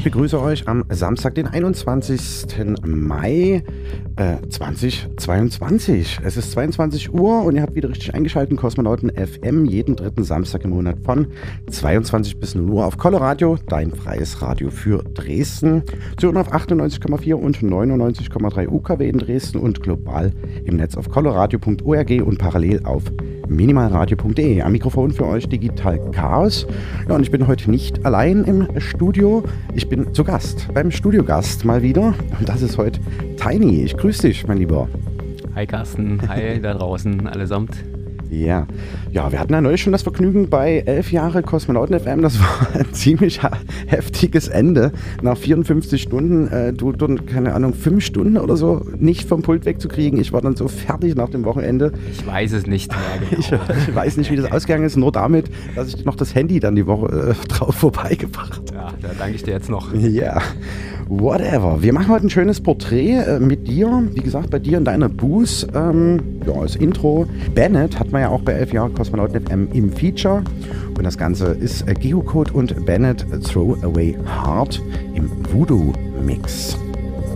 Ich begrüße euch am Samstag, den 21. Mai äh, 2022. Es ist 22 Uhr und ihr habt wieder richtig eingeschaltet, Kosmonauten FM, jeden dritten Samstag im Monat von 22 bis 0 Uhr auf Coloradio, dein freies Radio für Dresden. Zu hören auf 98,4 und 99,3 UKW in Dresden und global im Netz auf coloradio.org und parallel auf minimalradio.de. Am Mikrofon für euch Digital Chaos. Ja, und ich bin heute nicht allein im Studio. Ich bin zu Gast, beim Studiogast mal wieder. Und das ist heute Tiny. Ich grüße dich, mein Lieber. Hi Carsten, hi da draußen allesamt. Ja. ja, wir hatten ja neulich schon das Vergnügen bei elf Jahre Kosmonauten FM. Das war ein ziemlich heftiges Ende. Nach 54 Stunden, äh, du, du, keine Ahnung, fünf Stunden oder so nicht vom Pult wegzukriegen. Ich war dann so fertig nach dem Wochenende. Ich weiß es nicht mehr. Genau. Ich, ich, weiß nicht, wie das ausgegangen ist, nur damit, dass ich noch das Handy dann die Woche äh, drauf vorbeigebracht habe. Ja, da danke ich dir jetzt noch. Ja. Whatever. Wir machen heute ein schönes Porträt äh, mit dir. Wie gesagt, bei dir in deiner Booth. Ähm, ja, als Intro. Bennett hat man ja auch bei 11 Jahren Kosmonauten FM im Feature. Und das Ganze ist äh, Geocode und Bennett Throw Away Heart im Voodoo Mix.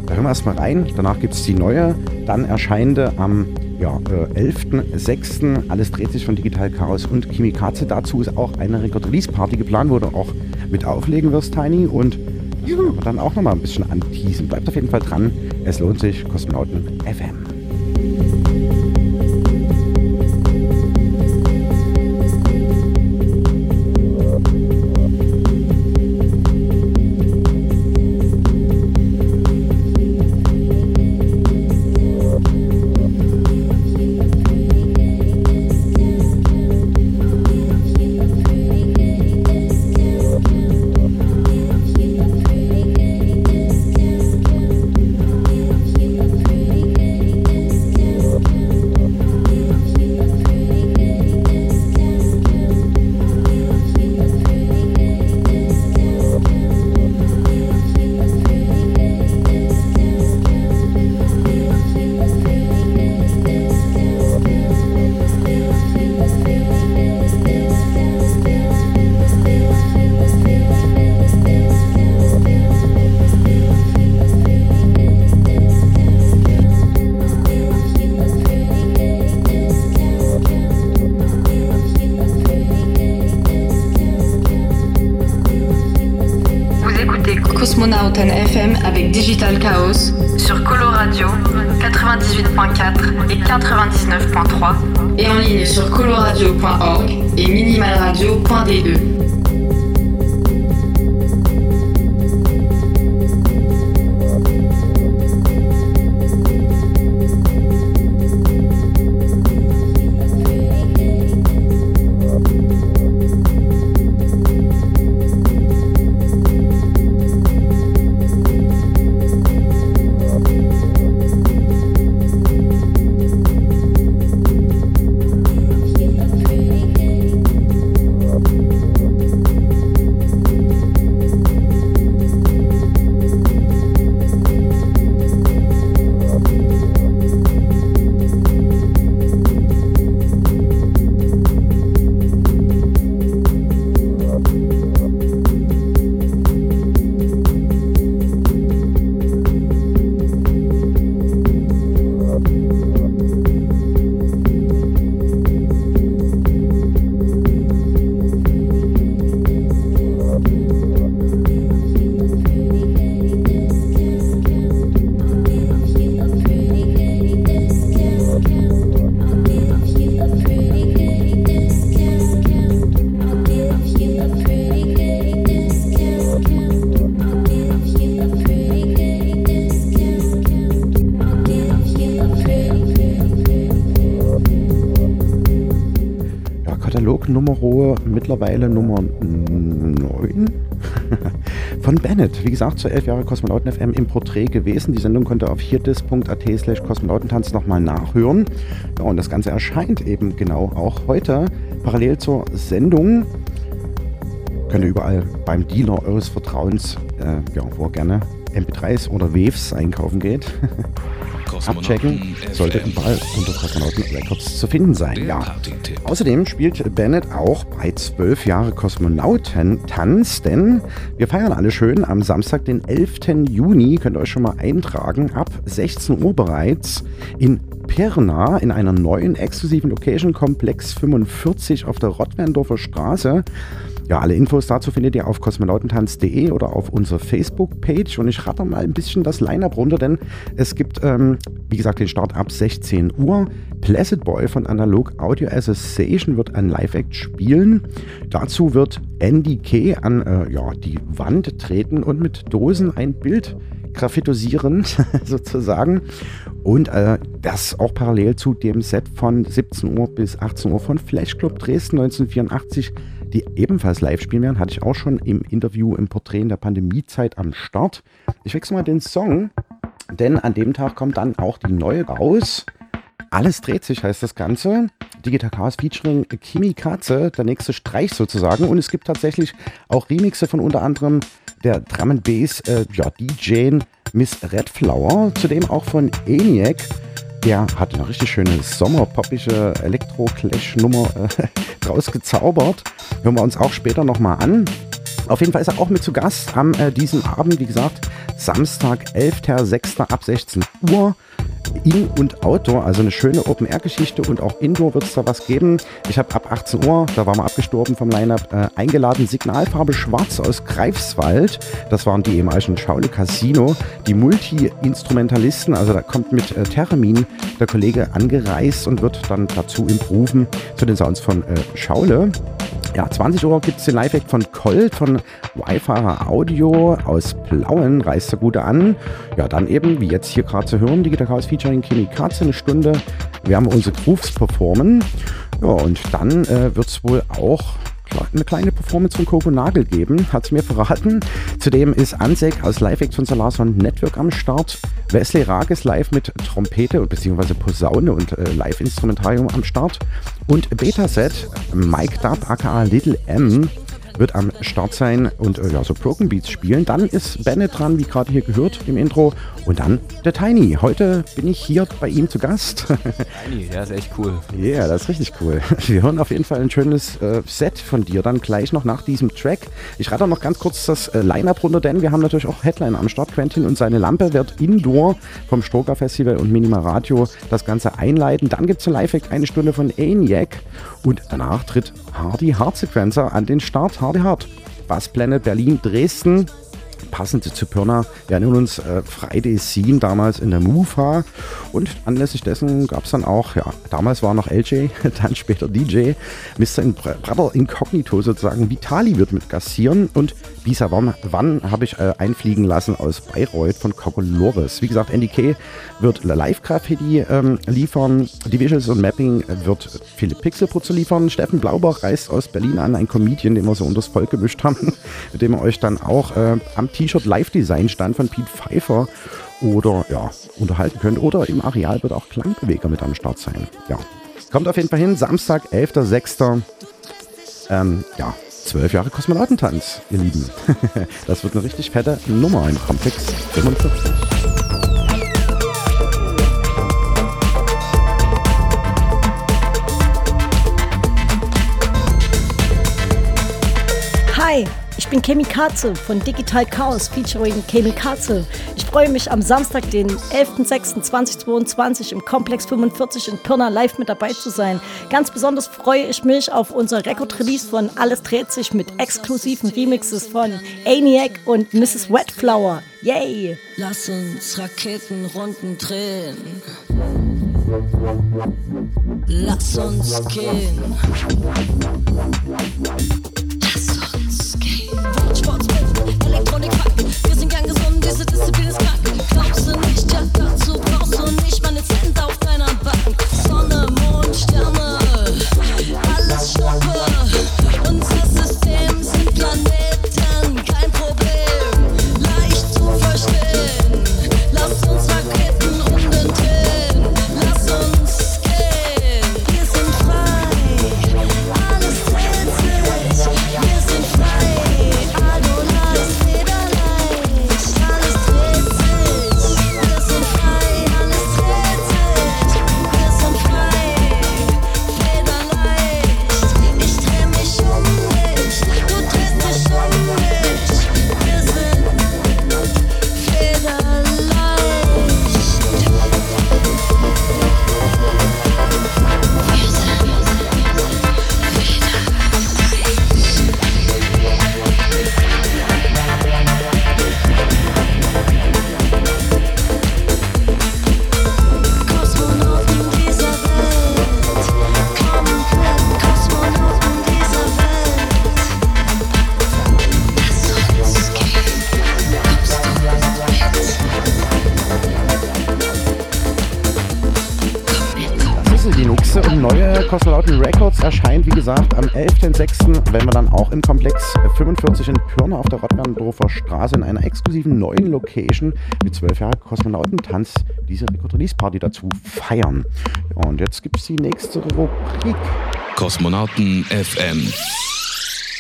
Da hören wir erstmal rein. Danach gibt es die neue, dann erscheinende am ja, äh, 11.06. Alles dreht sich von Digital Chaos und Kimikaze. Dazu ist auch eine Record-Release-Party geplant, wo du auch mit auflegen wirst, Tiny. Und dann auch nochmal ein bisschen anteasen. Bleibt auf jeden Fall dran. Es lohnt sich. Kosmonauten FM. Mittlerweile Nummer 9 von Bennett. Wie gesagt, zur 11 Jahre Kosmonauten FM im Porträt gewesen. Die Sendung könnt ihr auf hierdis.at slash kosmonautentanz nochmal nachhören. Ja, und das Ganze erscheint eben genau auch heute parallel zur Sendung. Könnt ihr überall beim Dealer eures Vertrauens, äh, ja, wo gerne MP3s oder Waves einkaufen geht. Abchecken sollte überall unter Kosmonauten Records zu finden sein. Ja. Außerdem spielt Bennett auch bei 12 Jahre Kosmonautentanz, denn wir feiern alle schön am Samstag, den 11. Juni. Könnt ihr euch schon mal eintragen, ab 16 Uhr bereits in Pirna in einer neuen exklusiven Location Komplex 45 auf der Rottwendorfer Straße. Ja, alle Infos dazu findet ihr auf kosmonautentanz.de oder auf unserer Facebook-Page. Und ich rate mal ein bisschen das Line-Up runter, denn es gibt, ähm, wie gesagt, den Start ab 16 Uhr. Placid Boy von Analog Audio Association wird ein Live-Act spielen. Dazu wird Andy K an äh, ja, die Wand treten und mit Dosen ein Bild graffitosieren, sozusagen. Und äh, das auch parallel zu dem Set von 17 Uhr bis 18 Uhr von Flash Club Dresden 1984 die ebenfalls live spielen werden, hatte ich auch schon im Interview im Porträt in der Pandemiezeit am Start. Ich wechsle mal den Song, denn an dem Tag kommt dann auch die neue raus. Alles dreht sich, heißt das Ganze. Digital Chaos featuring Kimi Katze, der nächste Streich sozusagen. Und es gibt tatsächlich auch Remixe von unter anderem der Drum Bass äh, ja, DJ Miss Redflower, zudem auch von ENIAC. Der hat eine richtig schöne sommerpoppische Elektro-Clash-Nummer äh, draus. Hören wir uns auch später nochmal an. Auf jeden Fall ist er auch mit zu Gast am äh, diesem Abend, wie gesagt, Samstag, 11.06. ab 16 Uhr. In- und Outdoor, also eine schöne Open-Air-Geschichte und auch Indoor wird es da was geben. Ich habe ab 18 Uhr, da waren wir abgestorben vom Line-Up, äh, eingeladen Signalfarbe Schwarz aus Greifswald. Das waren die ehemaligen Schaule Casino. Die Multi-Instrumentalisten, also da kommt mit äh, Termin der Kollege angereist und wird dann dazu improven zu den Sounds von äh, Schaule. Ja, 20 Uhr gibt es den Live-Act von Colt von Wi-Fi Audio aus Plauen, reißt er gut an. Ja, dann eben, wie jetzt hier gerade zu hören, Digital Chaos featuring Kimi Katze, eine Stunde wir unsere Grooves performen. Ja, und dann äh, wird es wohl auch eine kleine Performance von Coco Nagel geben, hat es mir verraten. Zudem ist Ansek aus Live Act von Salarson Network am Start. Wesley Rages live mit Trompete bzw. Posaune und äh, Live-Instrumentarium am Start. Und Beta-Set Mike Dub aka Little M wird am Start sein und äh, ja, so Broken Beats spielen. Dann ist Bennett dran, wie gerade hier gehört im Intro. Und dann der Tiny. Heute bin ich hier bei ihm zu Gast. Tiny, der ist echt cool. Ja, yeah, das ist richtig cool. Wir hören auf jeden Fall ein schönes äh, Set von dir dann gleich noch nach diesem Track. Ich rate auch noch ganz kurz das äh, Line-Up runter, denn wir haben natürlich auch Headline am Start. Quentin und seine Lampe wird Indoor vom Stroker Festival und Minima Radio das Ganze einleiten. Dann gibt es ein Live-Act, eine Stunde von ENIAC und danach tritt Hardy Hard Sequencer an den Start. Hardy Hard. Bass Planet Berlin, Dresden, passend zu Pirna. Wir erinnern uns, äh, Friday Scene damals in der MUFA und anlässlich dessen gab es dann auch, ja, damals war noch LJ, dann später DJ, Mr. Brother Incognito sozusagen. Vitali wird mit gassieren und Bisa Wann, Wann habe ich äh, einfliegen lassen aus Bayreuth von Cocolores. Wie gesagt, NDK wird Live-Graffiti ähm, liefern, die Visuals und Mapping wird Philipp Pixelputzer liefern. Steffen Blaubach reist aus Berlin an, ein Comedian, den wir so unters Volk gemischt haben, mit dem wir euch dann auch äh, am T-Shirt Live-Design stand von Pete Pfeiffer oder ja, unterhalten könnt. Oder im Areal wird auch Klangbeweger mit am Start sein. Ja, kommt auf jeden Fall hin. Samstag, 11.06. Ähm, ja, zwölf Jahre Kosmonautentanz, ihr Lieben. das wird eine richtig fette Nummer im Komplex 45. Hi, ich bin Kemi Katze von Digital Chaos featuring Kemi Katze. Ich freue mich am Samstag, den 11.06.2022 im Komplex 45 in Pirna live mit dabei zu sein. Ganz besonders freue ich mich auf unser Record-Release von Alles dreht sich mit exklusiven Remixes von ENIAC und Mrs. Wetflower. Yay! Lass uns Raketenrunden drehen. Lass uns gehen. Wortsport mit. Wir sind gern gesund, diese Disziplin ist knacken. Glaubst du nicht, ja, dazu brauchst du nicht meine Cent auf deiner Backen. Sonne, Mond, Sterne, alles Schnuppe. Kosmonauten Records erscheint, wie gesagt, am 11.06., wenn wir dann auch im Komplex 45 in Pirna auf der Rottberndorfer Straße in einer exklusiven neuen Location mit 12 Jahren Kosmonautentanz diese Record-Release-Party dazu feiern. Und jetzt gibt es die nächste Rubrik. Kosmonauten FM.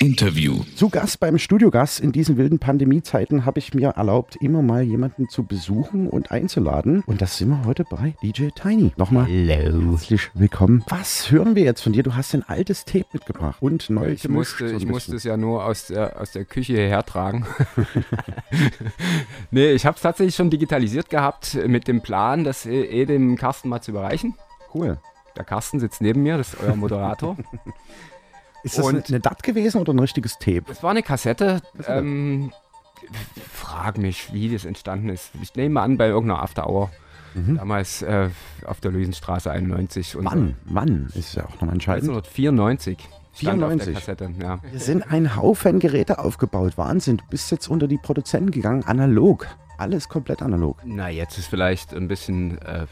Interview. Zu Gast beim Studiogast in diesen wilden Pandemiezeiten habe ich mir erlaubt, immer mal jemanden zu besuchen und einzuladen. Und das sind wir heute bei DJ Tiny. Nochmal herzlich willkommen. Was hören wir jetzt von dir? Du hast ein altes Tape mitgebracht und neu Ich gemischt, musste, so ich musste es ja nur aus der, aus der Küche hierher tragen. nee, ich habe es tatsächlich schon digitalisiert gehabt mit dem Plan, das eh, eh dem Carsten mal zu überreichen. Cool. Der Carsten sitzt neben mir, das ist euer Moderator. Ist das Und- eine, DAT gewesen oder ein richtiges Tape? Es war eine Kassette. Ähm, frag mich, wie das entstanden ist. Ich nehme an, bei irgendeiner After Hour. Damals äh, auf der Luisenstraße 91. Und Wann? Wann? Ist ja auch nochmal entscheidend. 1994. stand auf 94. der Kassette, ja. Wir sind ein Haufen Geräte aufgebaut. Wahnsinn. Du bist jetzt unter die Produzenten gegangen. Analog. Alles komplett analog. Na, jetzt ist vielleicht ein bisschen äh,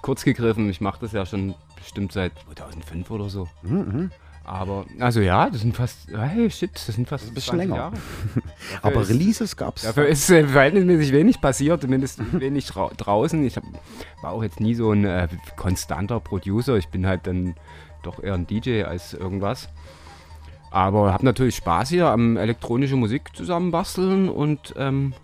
kurz gegriffen. Ich mache das ja schon bestimmt seit 2005 oder so. Mhm, Aber, also ja, das sind fast, hey, shit, das sind fast ein bisschen 20 länger. Jahre. Aber ist- Releases gab es. Dafür ist äh, verhältnismäßig wenig passiert, zumindest wenig drau draußen. Ich hab, war auch jetzt nie so ein äh, konstanter Producer. Ich bin halt dann doch eher ein DJ als irgendwas. Aber habe natürlich Spaß hier am elektronische Musik zusammenbasteln und ähm,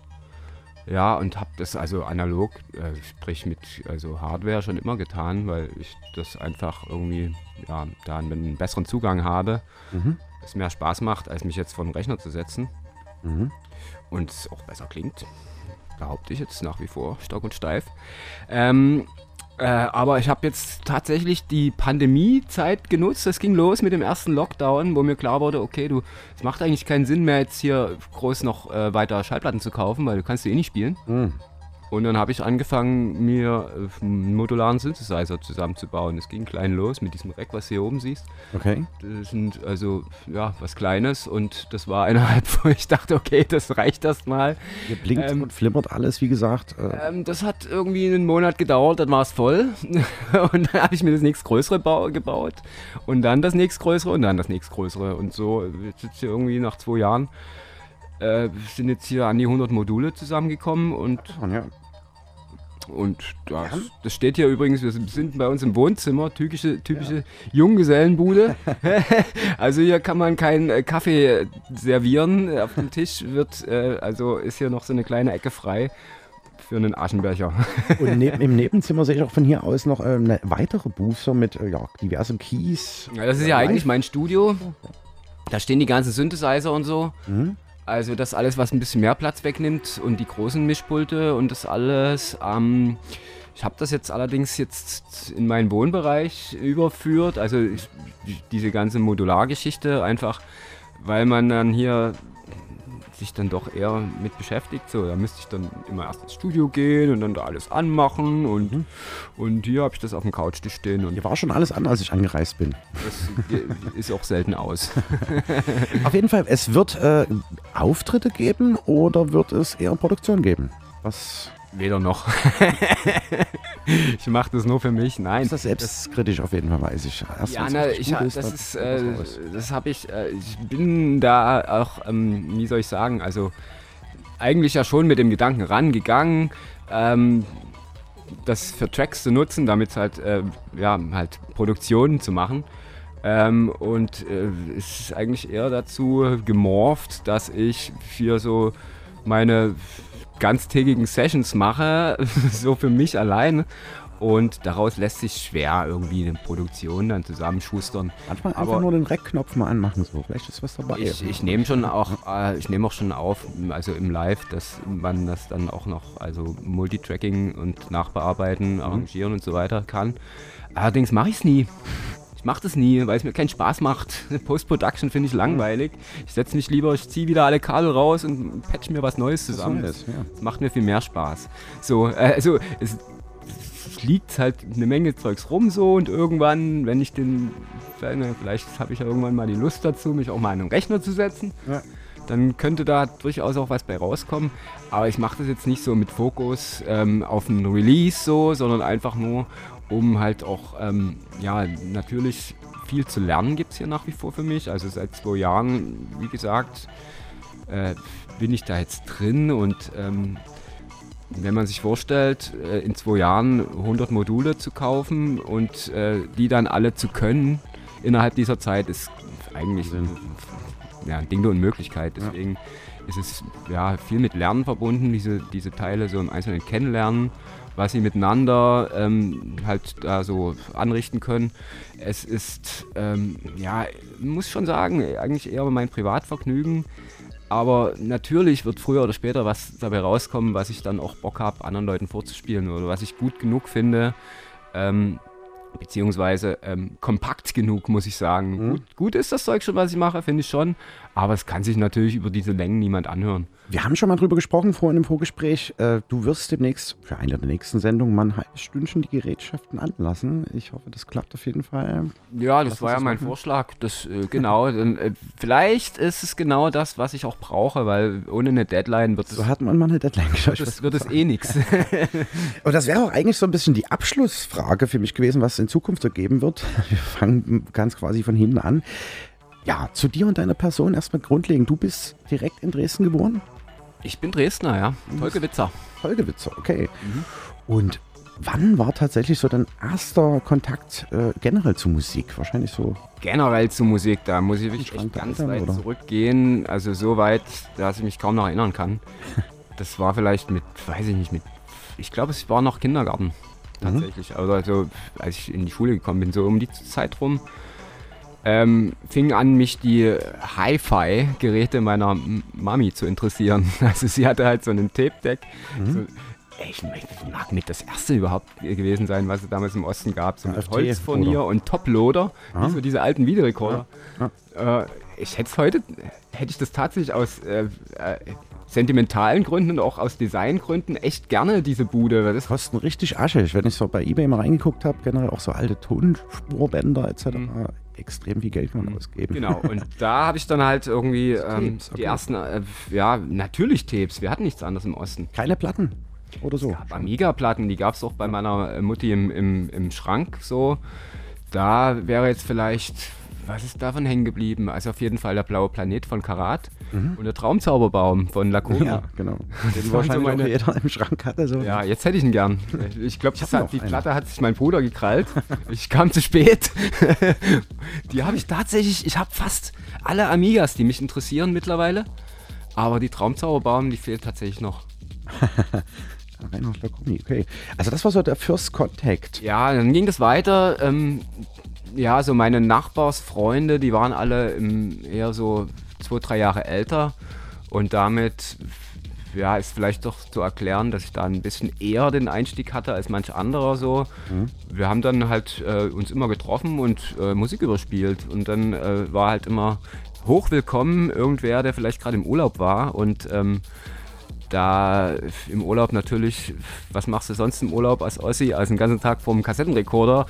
ja, und habe das also analog, äh, sprich mit also Hardware schon immer getan, weil ich das einfach irgendwie, ja, da einen besseren Zugang habe, Mhm. es mehr Spaß macht, als mich jetzt vor den Rechner zu setzen Mhm. und es auch besser klingt. Behaupte ich jetzt nach wie vor stock und steif. Ähm, äh, aber ich habe jetzt tatsächlich die Pandemiezeit genutzt. Das ging los mit dem ersten Lockdown, wo mir klar wurde, okay, du, es macht eigentlich keinen Sinn mehr, jetzt hier groß noch äh, weiter Schallplatten zu kaufen, weil du kannst die eh nicht spielen. Mhm. Und dann habe ich angefangen, mir äh, einen modularen Synthesizer zusammenzubauen. Es ging klein los mit diesem Rack, was du hier oben siehst. Okay. Das sind also ja was Kleines und das war innerhalb, wo ich dachte, okay, das reicht erstmal. Hier blinkt Ähm, und flimmert alles, wie gesagt. Äh, Ähm, das hat irgendwie einen Monat gedauert, dann war es voll. und dann habe ich mir das nächstgrößere bau gebaut. Und dann das nächstgrößere und dann das nächstgrößere. Und so, jetzt sitzt hier irgendwie nach zwei Jahren, äh, sind jetzt hier an die 100 Module zusammengekommen und und ja. Und das, das steht hier übrigens, wir sind bei uns im Wohnzimmer, typische, typische Junggesellenbude. also hier kann man keinen äh, Kaffee servieren. Auf dem Tisch wird, äh, also ist hier noch so eine kleine Ecke frei für einen Aschenbecher. Und neben, im Nebenzimmer sehe ich auch von hier aus noch äh, eine weitere Booster mit äh, ja, diversem Keys. Ja, das ist ja eigentlich mein Studio. Da stehen die ganzen Synthesizer und so. Mhm. Also das alles, was ein bisschen mehr Platz wegnimmt und die großen Mischpulte und das alles. Ähm, ich habe das jetzt allerdings jetzt in meinen Wohnbereich überführt. Also ich, diese ganze Modulargeschichte einfach, weil man dann hier sich dann doch eher mit beschäftigt. So, da müsste ich dann immer erst ins Studio gehen und dann da alles anmachen und, und hier habe ich das auf dem Couchtisch stehen und Hier war schon alles an, als ich angereist bin. das ist auch selten aus. Auf jeden Fall, es wird äh, Auftritte geben oder wird es eher Produktion geben? Was Weder noch. ich mache das nur für mich. Nein. ist das selbstkritisch auf jeden Fall, weiß ich. Erst Ja, na, ich, gut das dann ist, äh, das habe ich, äh, ich bin da auch, ähm, wie soll ich sagen, also eigentlich ja schon mit dem Gedanken rangegangen, ähm, das für Tracks zu nutzen, damit halt, äh, ja, halt Produktionen zu machen. Ähm, und äh, es ist eigentlich eher dazu gemorpht, dass ich für so meine ganztägigen Sessions mache, so für mich allein. Und daraus lässt sich schwer irgendwie eine Produktion dann zusammenschustern. Manchmal einfach aber- nur den Rec-Knopf mal anmachen, so. Vielleicht ist was dabei. Ich, ich nehme schon auch, äh, ich nehme auch schon auf, also im Live, dass man das dann auch noch, also Multitracking und Nachbearbeiten, arrangieren und so weiter kann. Allerdings mache ich es nie. Ich mache das nie, weil es mir keinen Spaß macht. Post-Production finde ich langweilig. Ich setze mich lieber, ich ziehe wieder alle Kabel raus und patch mir was Neues zusammen. Ja. Das macht mir viel mehr Spaß. So, äh, also es, liegt halt eine Menge Zeugs rum so und irgendwann, wenn ich den, vielleicht- vielleicht habe ich ja irgendwann mal die Lust dazu, mich auch mal an einen Rechner zu setzen, Ja. dann könnte da durchaus auch was bei rauskommen. Aber ich mache das jetzt nicht so mit Fokus ähm, auf ein Release so, sondern einfach nur, um halt auch, ähm, ja, natürlich viel zu lernen gibt es hier nach wie vor für mich. Also seit zwei Jahren, wie gesagt, äh, bin ich da jetzt drin und ähm, wenn man sich vorstellt, äh, in zwei Jahren 100 Module zu kaufen und äh, die dann alle zu können innerhalb dieser Zeit, ist eigentlich ein, ja, ein Ding der Unmöglichkeit. Deswegen ist es ja viel mit Lernen verbunden, diese, diese Teile so im Einzelnen kennenlernen, was sie miteinander ähm, halt da so anrichten können. Es ist, ähm, ja, muss schon sagen, eigentlich eher mein Privatvergnügen. Aber natürlich wird früher oder später was dabei rauskommen, was ich dann auch Bock habe, anderen Leuten vorzuspielen oder was ich gut genug finde. Ähm, beziehungsweise ähm, kompakt genug, muss ich sagen. Mhm. Gut, gut ist das Zeug schon, was ich mache, finde ich schon. Aber es kann sich natürlich über diese Längen niemand anhören. Wir haben schon mal drüber gesprochen vorhin im Vorgespräch. Äh, du wirst demnächst für eine der nächsten Sendungen mal ein halbes Stündchen die Gerätschaften anlassen. Ich hoffe, das klappt auf jeden Fall. Ja, das Lass war ja das mein machen. Vorschlag. Das, äh, genau, äh, vielleicht ist es genau das, was ich auch brauche, weil ohne eine Deadline wird es, So hat man mal eine Deadline. wird es, wird es eh nichts. Und das wäre auch eigentlich so ein bisschen die Abschlussfrage für mich gewesen, was es in Zukunft so geben wird. Wir fangen ganz quasi von hinten an. Ja, zu dir und deiner Person erstmal grundlegend. Du bist direkt in Dresden geboren? Ich bin Dresdner, ja. Tolkewitzer. Folgewitzer, okay. Und wann war tatsächlich so dein erster Kontakt äh, generell zu Musik? Wahrscheinlich so. Generell zu Musik, da muss ich wirklich echt ganz Eltern, weit oder? zurückgehen. Also so weit, dass ich mich kaum noch erinnern kann. Das war vielleicht mit, weiß ich nicht, mit, ich glaube, es war noch Kindergarten. Tatsächlich. Also, also als ich in die Schule gekommen bin, so um die Zeit rum, ähm, fing an, mich die Hi-Fi-Geräte meiner M- Mami zu interessieren. Also sie hatte halt so einen Tape-Deck. So, ey, ich mag mit das erste überhaupt gewesen sein, was es damals im Osten gab. So mit Holzfurnier und Toploader, Ah. wie so diese alten Videorekorder. Äh, ich hätte es heute, hätte ich das tatsächlich aus äh, äh, sentimentalen Gründen und auch aus Designgründen echt gerne, diese Bude. Das Kosten richtig aschig. Wenn ich so bei Ebay mal reingeguckt habe, generell auch so alte Tonspurbänder etc. Extrem viel Geld kann man ausgeben. Genau, und da habe ich dann halt irgendwie ähm, Tapes, okay. die ersten, äh, ja, natürlich Tapes. Wir hatten nichts anderes im Osten. Keine Platten oder so. Amiga-Platten, die gab es auch bei meiner äh, Mutti im, im, im Schrank so. Da wäre jetzt vielleicht, was ist davon hängen geblieben? Also auf jeden Fall der blaue Planet von Karat und der Traumzauberbaum von Lacoma. Mhm. Ja, genau. Den wahrscheinlich meine- jeder im Schrank hatte. So. Ja, jetzt hätte ich ihn gern. Ich glaube, die eine. Platte hat sich mein Bruder gekrallt. Ich kam zu spät. Die habe ich tatsächlich, ich habe fast alle Amigas, die mich interessieren mittlerweile. Aber die Traumzauberbaum, die fehlt tatsächlich noch. Reinhard Lacommi, okay. Also das war so der First Contact. Ja, dann ging das weiter. Ähm, ja, so meine Nachbarsfreunde, die waren alle im, eher so zwei, drei Jahre älter. Und damit ja, ist vielleicht doch zu erklären, dass ich da ein bisschen eher den Einstieg hatte als manch anderer so. Wir haben dann halt äh, uns immer getroffen und äh, Musik überspielt. Und dann äh, war halt immer hochwillkommen irgendwer, der vielleicht gerade im Urlaub war und ähm, da im Urlaub natürlich, was machst du sonst im Urlaub als Ossi, als den ganzen Tag vor dem Kassettenrekorder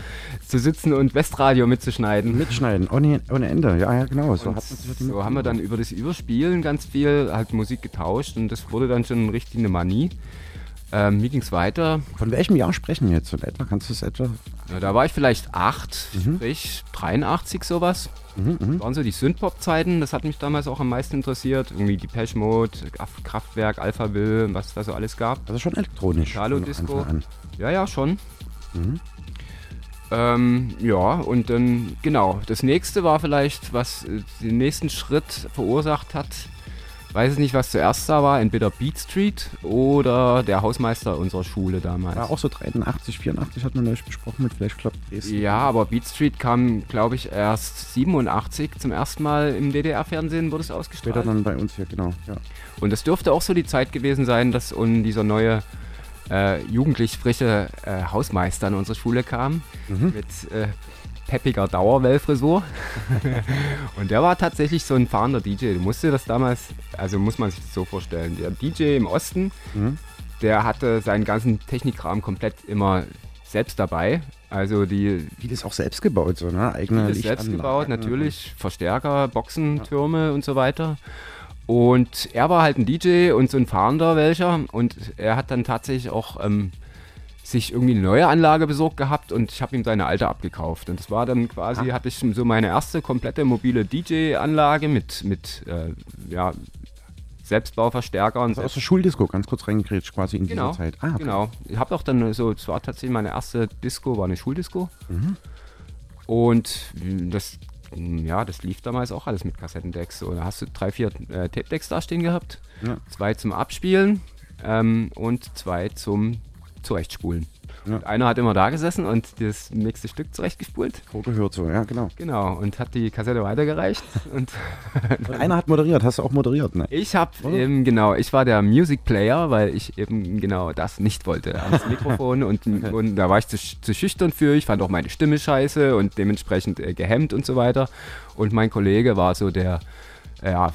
zu sitzen und Westradio mitzuschneiden. Mitschneiden, ohne, ohne Ende. Ja, ja, genau. So, so haben wir dann über das Überspielen ganz viel halt Musik getauscht und das wurde dann schon richtig eine Manie. Ähm, wie ging es weiter? Von welchem Jahr sprechen wir jetzt so in etwa? Kannst du es etwa? Ja, da war ich vielleicht acht, sprich 83 sowas. Das waren so die Synthpop-Zeiten, das hat mich damals auch am meisten interessiert. Irgendwie die Mode, Kraft- Kraftwerk, Alpha Will, was es da so alles gab. Also schon elektronisch. Italo von Disco. Ja, ja, schon. Ähm, ja, und dann, genau, das nächste war vielleicht, was äh, den nächsten Schritt verursacht hat. Weiß ich nicht, was zuerst da war, entweder Beat Street oder der Hausmeister unserer Schule damals. War auch so 83, 84 hat man neulich besprochen mit Flash Club Dresden. Ja, aber Beat Street kam, glaube ich, erst 87 zum ersten Mal im DDR-Fernsehen wurde es ausgestrahlt. Später dann bei uns hier, genau. Ja. Und das dürfte auch so die Zeit gewesen sein, dass un dieser neue äh, jugendlich frische äh, Hausmeister in unsere Schule kam mit äh, peppiger Dauerwellfrisur. und der war tatsächlich so ein fahrender DJ. Du musst dir das damals, also muss man sich das so vorstellen. Der DJ im Osten, der hatte seinen ganzen Technikrahmen komplett immer selbst dabei. Also die, Vieles auch selbst gebaut, so, ne? Eigene Vieles selbst gebaut, natürlich. Verstärker, Boxentürme und so weiter. Und er war halt ein DJ und so ein Fahrender welcher. Und er hat dann tatsächlich auch ähm, sich irgendwie eine neue Anlage besorgt gehabt und ich habe ihm seine alte abgekauft. Und das war dann quasi, hatte ich so meine erste komplette mobile DJ-Anlage mit, mit äh, ja, Selbstbauverstärkern. Also aus der Schuldisco, ganz kurz reingekriegt, quasi in Genau, dieser Zeit. Ah, okay. genau. Ich habe auch dann so, es war tatsächlich meine erste Disco, war eine Schuldisco. Und mh, das, ja, das lief damals auch alles mit Kassettendecks. So, da hast du drei, vier äh, Tape-Decks da stehen gehabt. Ja. Zwei zum Abspielen ähm, und zwei zum Zurechtspulen. Ja. Und einer hat immer da gesessen und das nächste Stück zurechtgespult. Vorgehört so, ja, genau. Genau, und hat die Kassette weitergereicht. und Und einer hat moderiert, hast du auch moderiert, ne? ich habe eben, genau, ich war der Music Player, weil ich eben genau das nicht wollte. Ans Mikrofon und, und da war ich zu, zu schüchtern für. Ich fand auch meine Stimme scheiße und dementsprechend äh, gehemmt und so weiter. Und mein Kollege war so der, äh, ja,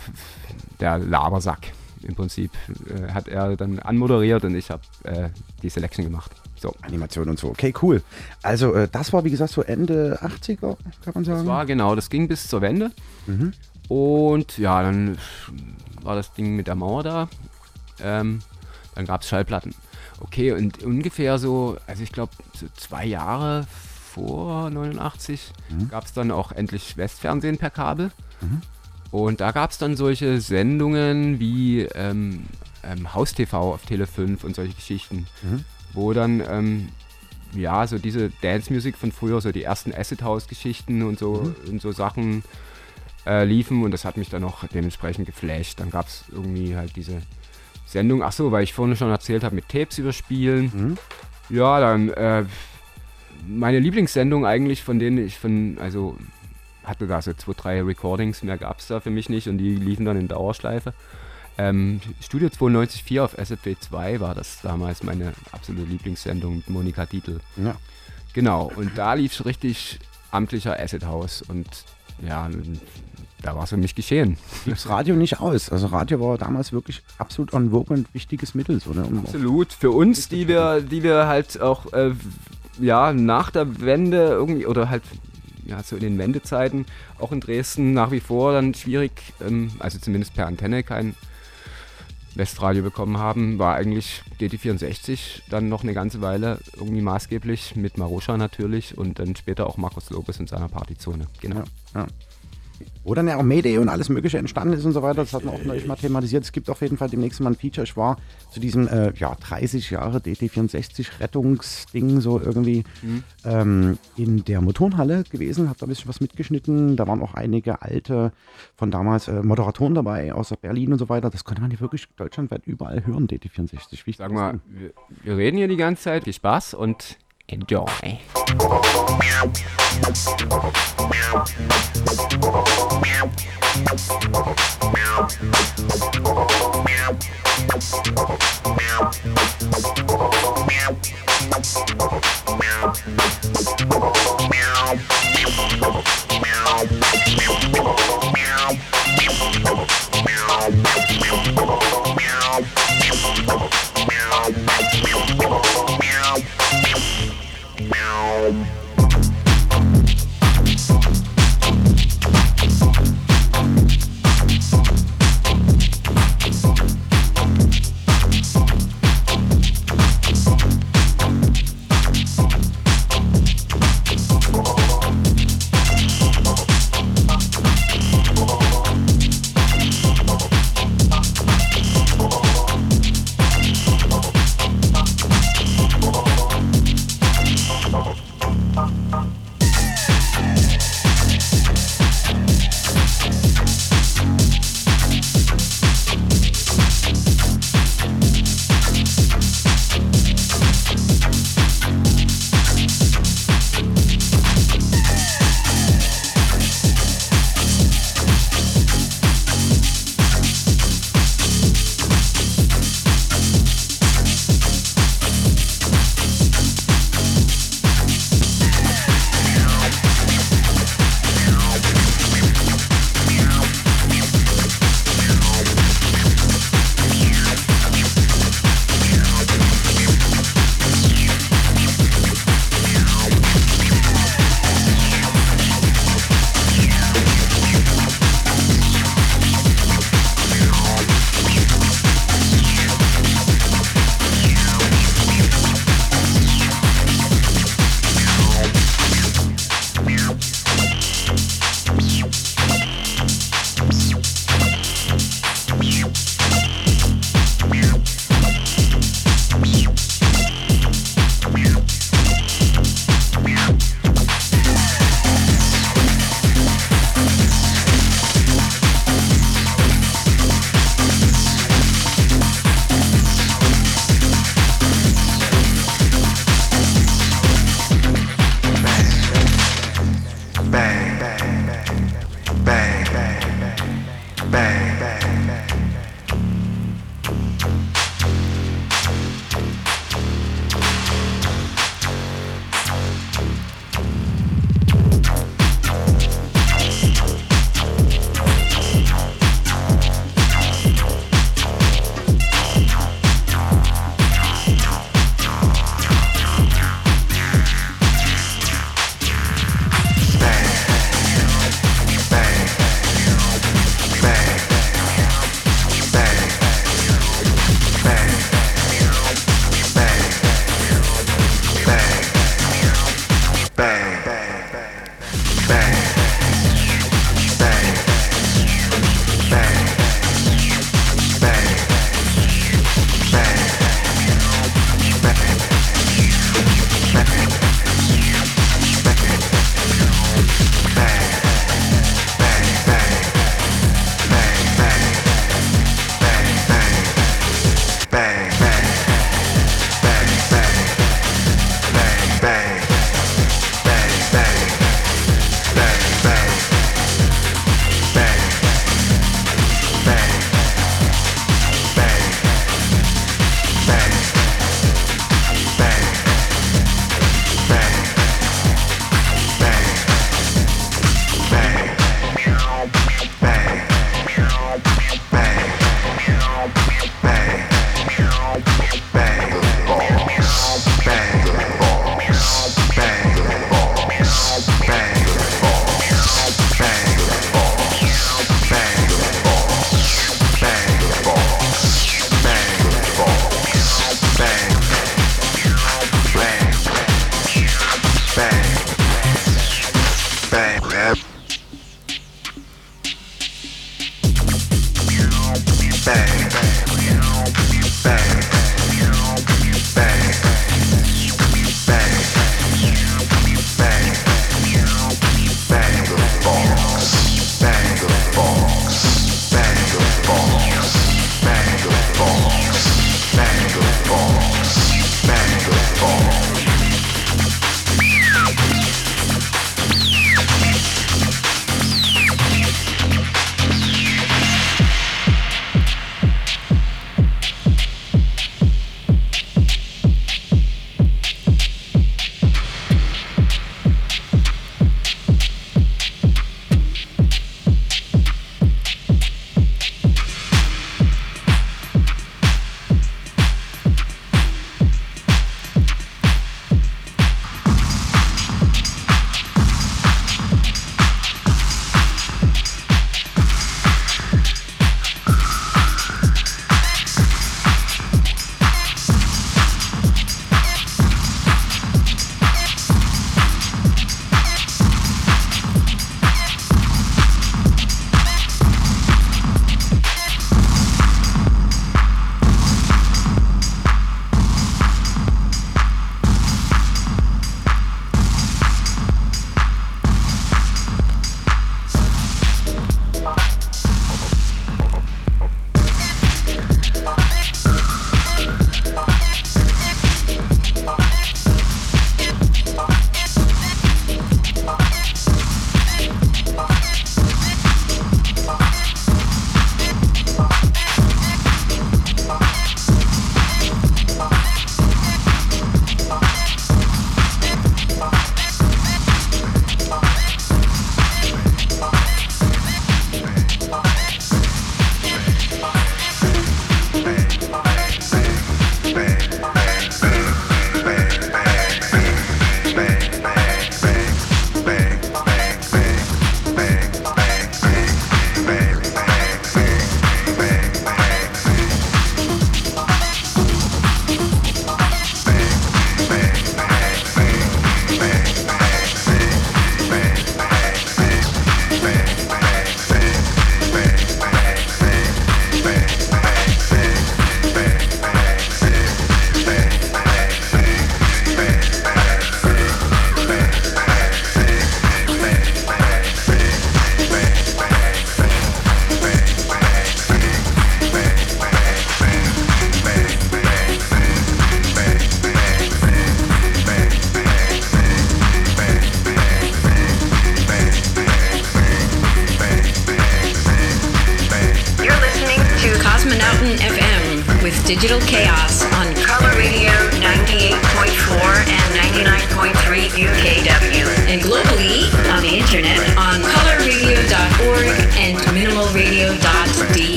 der Labersack. Im Prinzip äh, hat er dann anmoderiert und ich habe äh, die Selection gemacht. So. Animation und so. Okay, cool. Also, äh, das war, wie gesagt, so Ende 80er, kann man sagen. Das war genau, das ging bis zur Wende. Und ja, dann war das Ding mit der Mauer da. Ähm, dann gab es Schallplatten. Okay, und ungefähr so, also ich glaube, so zwei Jahre vor 89 gab es dann auch endlich Westfernsehen per Kabel. Und da gab es dann solche Sendungen wie ähm, ähm, Haus-TV auf Tele 5 und solche Geschichten, wo dann ähm, ja, so diese Dance-Music von früher, so die ersten Acid House-Geschichten und so, und so Sachen äh, liefen und das hat mich dann auch dementsprechend geflasht. Dann gab es irgendwie halt diese Sendung, ach so, weil ich vorhin schon erzählt habe, mit Tapes überspielen. Ja, dann äh, meine Lieblingssendung eigentlich, von denen ich von, also hatte da so zwei, drei Recordings, mehr gab es da für mich nicht und die liefen dann in Dauerschleife. Ähm, Studio 92.4 auf SFW 2 war das damals meine absolute Lieblingssendung mit Monika Dietl. Ja. Genau, und da lief richtig amtlicher Acid House und ja, da war es für mich geschehen. Gibt's Radio nicht aus. Also Radio war damals wirklich absolut on vogue und wichtiges Mittel. So, ne? um Absolut. Für uns, die wir, die wir halt auch äh, ja, nach der Wende irgendwie oder halt ja, so in den Wendezeiten auch in Dresden nach wie vor dann schwierig, ähm, also zumindest per Antenne kein Westradio bekommen haben, war eigentlich DT64 dann noch eine ganze Weile irgendwie maßgeblich mit Maroscha natürlich und dann später auch Markus Lopez in seiner Partyzone. Genau. Ja, ja. Wo dann ja auch Mayday und alles Mögliche entstanden ist und so weiter. Das hatten wir auch neulich mal thematisiert. Es gibt auf jeden Fall demnächst mal ein Feature. Ich war zu diesem äh, ja, 30 Jahre DT64 Rettungsding so irgendwie ähm, in der Motorenhalle gewesen, habe da ein bisschen was mitgeschnitten. Da waren auch einige alte von damals äh, Moderatoren dabei aus Berlin und so weiter. Das konnte man hier wirklich deutschlandweit überall hören, DT64. Wie Sag mal, wir, wir reden hier die ganze Zeit. Viel Spaß und Enjoy. Down.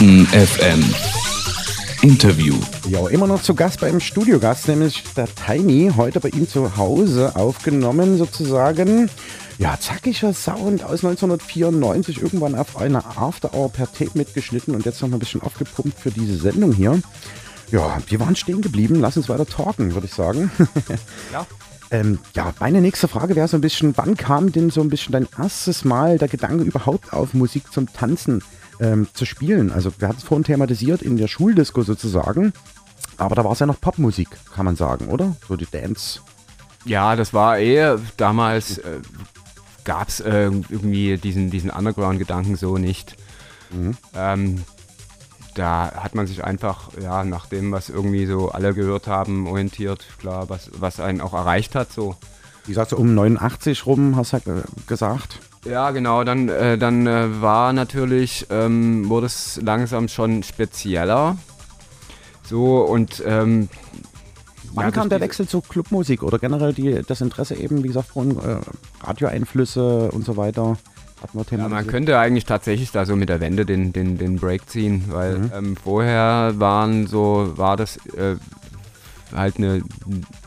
Kosmonauten FM. Interview. Ja, immer noch zu Gast beim Studiogast, nämlich der Tiny, heute bei ihm zu Hause aufgenommen sozusagen. Ja, zackiger Sound aus 1994, irgendwann auf einer After Hour per Tape mitgeschnitten und jetzt noch mal ein bisschen aufgepumpt für diese Sendung hier. Ja, wir waren stehen geblieben, lass uns weiter talken, würde ich sagen. Ja. Ähm, ja, meine nächste Frage wäre so ein bisschen, wann kam denn so ein bisschen dein erstes Mal der Gedanke überhaupt auf Musik zum Tanzen ähm, zu spielen? Also wir hatten es vorhin thematisiert in der Schuldisco sozusagen, aber da war es ja noch Popmusik, kann man sagen, oder? So die Dance. Ja, das war eher damals äh, gab es äh, irgendwie diesen, diesen Underground-Gedanken so nicht. Ähm, da hat man sich einfach ja, nach dem, was irgendwie so alle gehört haben, orientiert. Klar, was, was einen auch erreicht hat. So. Wie gesagt, so um 89 rum, hast du gesagt. Ja, genau, dann, äh, dann äh, war natürlich, ähm, wurde es langsam schon spezieller. So und ähm, Wann kam der Wechsel zur Clubmusik oder generell die, das Interesse eben, wie gesagt, vorhin äh, Radioeinflüsse und so weiter? Ja, man könnte eigentlich tatsächlich da so mit der Wende den, den, den Break ziehen, weil ähm, vorher waren so, war das äh, halt eine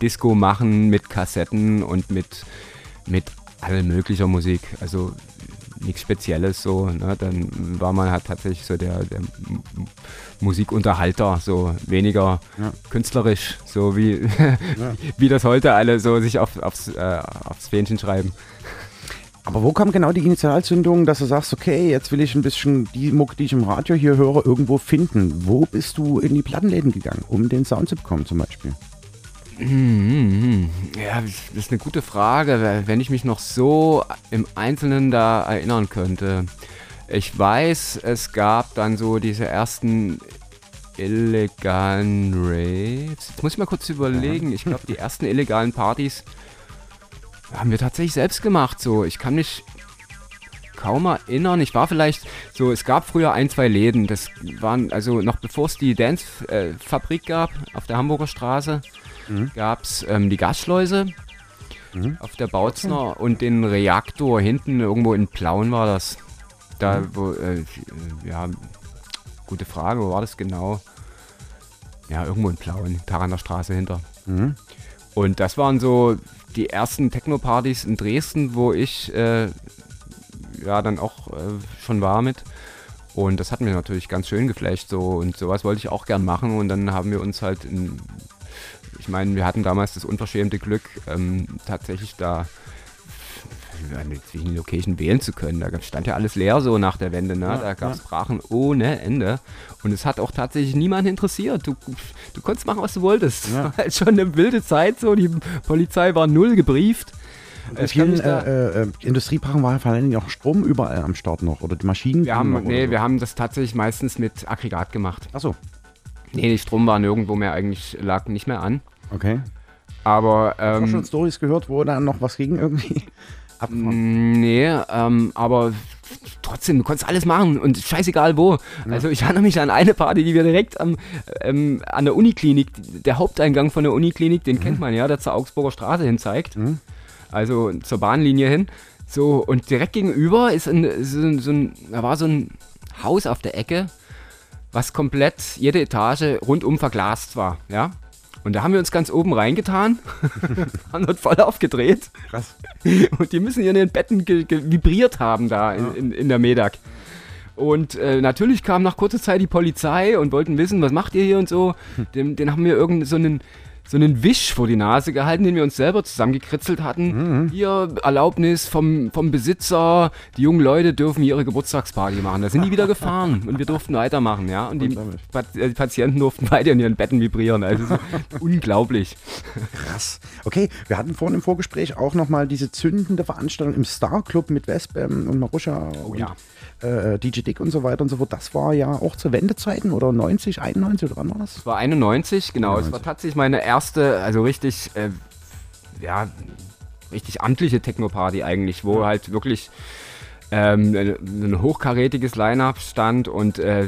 Disco machen mit Kassetten und mit, mit all möglicher Musik. Also nichts Spezielles so. Ne? Dann war man halt tatsächlich so der, der Musikunterhalter, so weniger Ja. künstlerisch, so wie, wie das heute alle so sich auf, aufs, äh, aufs Fähnchen schreiben. Aber wo kam genau die Initialzündung, dass du sagst, okay, jetzt will ich ein bisschen die Mucke, die ich im Radio hier höre, irgendwo finden? Wo bist du in die Plattenläden gegangen, um den Sound zu bekommen zum Beispiel? Ja, das ist eine gute Frage, wenn ich mich noch so im Einzelnen da erinnern könnte. Ich weiß, es gab dann so diese ersten illegalen Raves. Jetzt muss ich mal kurz überlegen. Ich glaube, die ersten illegalen Partys haben wir tatsächlich selbst gemacht. So, ich kann mich kaum erinnern. Ich war vielleicht so, es gab früher ein, zwei Läden. Das waren, also noch bevor es die Dance-Fabrik gab auf der Hamburger Straße, gab es ähm, die Gasschleuse auf der Bautzner und den Reaktor hinten irgendwo in Plauen war das. Da, wo, äh, ja, gute Frage, wo war das genau? Ja, irgendwo in Plauen, Taraner Straße hinter. Mhm. Und das waren so die ersten Techno-Partys in Dresden, wo ich äh, ja dann auch äh, schon war mit. Und das hat mir natürlich ganz schön geflasht so und sowas wollte ich auch gern machen und dann haben wir uns halt in, ich meine, wir hatten damals das unverschämte Glück, ähm, tatsächlich da eine zwischen Location wählen zu können. Da stand ja alles leer so nach der Wende, ne? da gab es Brachen ohne Ende. Und es hat auch tatsächlich niemanden interessiert. Du, du konntest machen, was du wolltest. Ja. War halt schon eine wilde Zeit so. Die Polizei war null gebrieft. In Ich kann vielen äh, äh, Industriebrachen war vor allem auch Strom überall am Start noch oder die Maschinen. wir haben, nee, so. wir haben das tatsächlich meistens mit Aggregat gemacht. Achso, Nee, die Strom war nirgendwo mehr eigentlich, lag nicht mehr an. okay. Aber Hast du ähm, schon Stories gehört, wo dann noch was ging irgendwie? Mm, Nee, ähm, aber trotzdem, du konntest alles machen und scheißegal wo. Also ich erinnere mich an eine Party, die wir direkt am, ähm, an der Uniklinik, der Haupteingang von der Uniklinik, den kennt man ja, der zur Augsburger Straße hin zeigt. Also zur Bahnlinie hin. So, und direkt gegenüber ist ein, so, so ein, da war so ein Haus auf der Ecke, was komplett jede Etage rundum verglast war, ja. Und da haben wir uns ganz oben reingetan, haben dort voll aufgedreht. Krass. Und die müssen in ihren Betten vibriert haben da in, in, in der Medak. Und äh, natürlich kam nach kurzer Zeit die Polizei und wollten wissen, was macht ihr hier und so. Den, den haben wir irgendeinen so einen, so einen Wisch vor die Nase gehalten, den wir uns selber zusammengekritzelt hatten. Hier Erlaubnis vom, vom Besitzer, die jungen Leute dürfen hier ihre Geburtstagsparty machen. Da sind die wieder gefahren und wir durften weitermachen, ja. Und die. Pat äh, die Patienten durften weiter in ihren Betten vibrieren. Also so unglaublich. Krass. Okay, wir hatten vorhin im Vorgespräch auch nochmal diese zündende Veranstaltung im Star Club mit Wespen und Marusha und ja. Äh, DJ Dick und so weiter und so fort. Das war ja auch zu Wendezeiten oder 90, 91 oder wann war das? Es war 91, genau. Es war 91. tatsächlich meine erste, also richtig, äh, ja, richtig amtliche Techno-Party eigentlich, wo halt wirklich ähm, ein, ein hochkarätiges Line-Up stand und äh,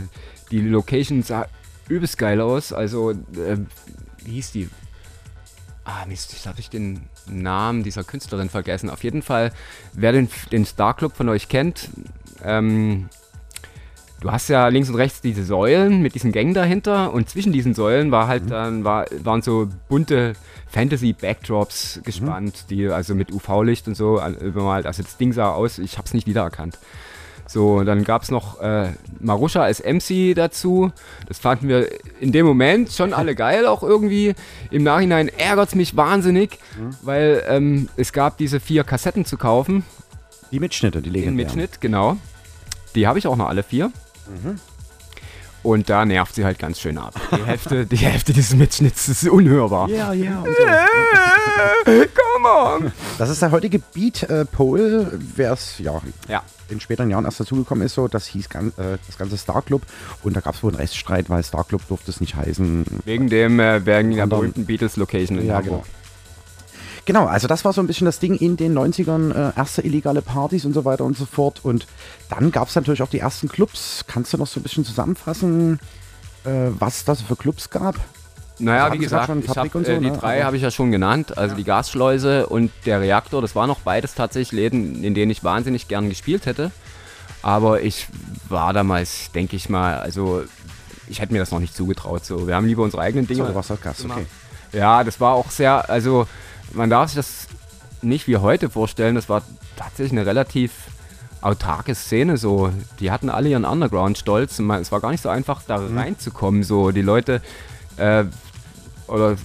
die Location sah übelst geil aus. Also, äh, wie hieß die? Ah, Mist, jetzt habe ich den Namen dieser Künstlerin vergessen. Auf jeden Fall, wer den, den Star Club von euch kennt, ähm, du hast ja links und rechts diese Säulen mit diesen Gängen dahinter und zwischen diesen Säulen war halt dann war, waren so bunte Fantasy-Backdrops gespannt, die also mit UV-Licht und so übermalt. Also das Ding sah aus, ich habe es nicht wiedererkannt. So, dann gab es noch äh, Marusha als MC dazu. Das fanden wir in dem Moment schon alle geil, auch irgendwie. Im Nachhinein ärgert es mich wahnsinnig, weil ähm, es gab diese vier Kassetten zu kaufen. Die Mitschnitte, die Den legendären. Mitschnitt, genau. Die habe ich auch noch alle vier. Und da nervt sie halt ganz schön ab. Die Hälfte, die Hälfte dieses Mitschnitts ist unhörbar. Ja, ja. Come on! Das ist der heutige Beat äh, Pole, wer es ja Ja. in späteren Jahren erst dazugekommen ist, so, das hieß gan äh, das ganze Star Club und da gab es wohl einen Rechtsstreit, weil Star Club durfte es nicht heißen. Wegen dem, äh, wegen der berühmten Beatles-Location in Ja, Hamburg. genau. Genau, also das war so ein bisschen das Ding in den 90ern, äh, erste illegale Partys und so weiter und so fort. Und dann gab es natürlich auch die ersten Clubs. Kannst du noch so ein bisschen zusammenfassen, äh, was das für Clubs gab? Naja, wie gesagt, hab, äh, so, die ne? drei Aber- habe ich ja schon genannt, also die Gasschleuse und der Reaktor, das waren noch beides tatsächlich Läden, in denen ich wahnsinnig gern gespielt hätte. Aber ich war damals, denke ich mal, also ich hätte mir das noch nicht zugetraut. So. Wir haben lieber unsere eigenen Dinge. So, du warst halt Gast, okay. Ja, das war auch sehr, also man darf sich das nicht wie heute vorstellen, das war tatsächlich eine relativ autarke Szene so. Die hatten alle ihren Underground-Stolz es war gar nicht so einfach, da Mhm. reinzukommen, so die Leute äh, oder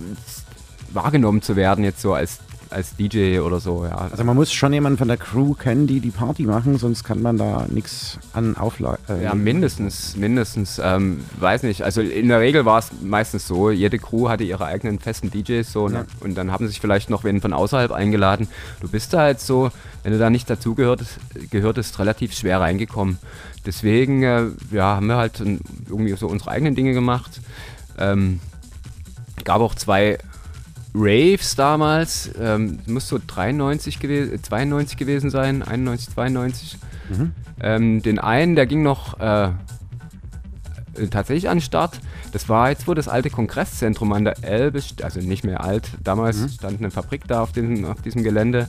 wahrgenommen zu werden jetzt so als, als DJ oder so, ja. Also man muss schon jemanden von der Crew kennen, die die Party machen, sonst kann man da nichts an Auflage. Äh, Ja, mindestens, mindestens. Ähm, weiß nicht. Also in der Regel war es meistens so, jede Crew hatte ihre eigenen festen DJs so ne? und dann haben sie sich vielleicht noch wen von außerhalb eingeladen. Du bist da halt so, wenn du da nicht dazugehörtest, gehörtest, relativ schwer reingekommen. Deswegen äh, ja, haben wir halt irgendwie so unsere eigenen Dinge gemacht. Ähm, gab auch zwei Raves damals, ähm, muss so 93 gewesen, 92 gewesen sein, 91, 92. Ähm, den einen, der ging noch äh, äh, tatsächlich an den Start. Das war jetzt, wo das alte Kongresszentrum an der Elbe, also nicht mehr alt, damals stand eine Fabrik da auf, dem, auf diesem Gelände.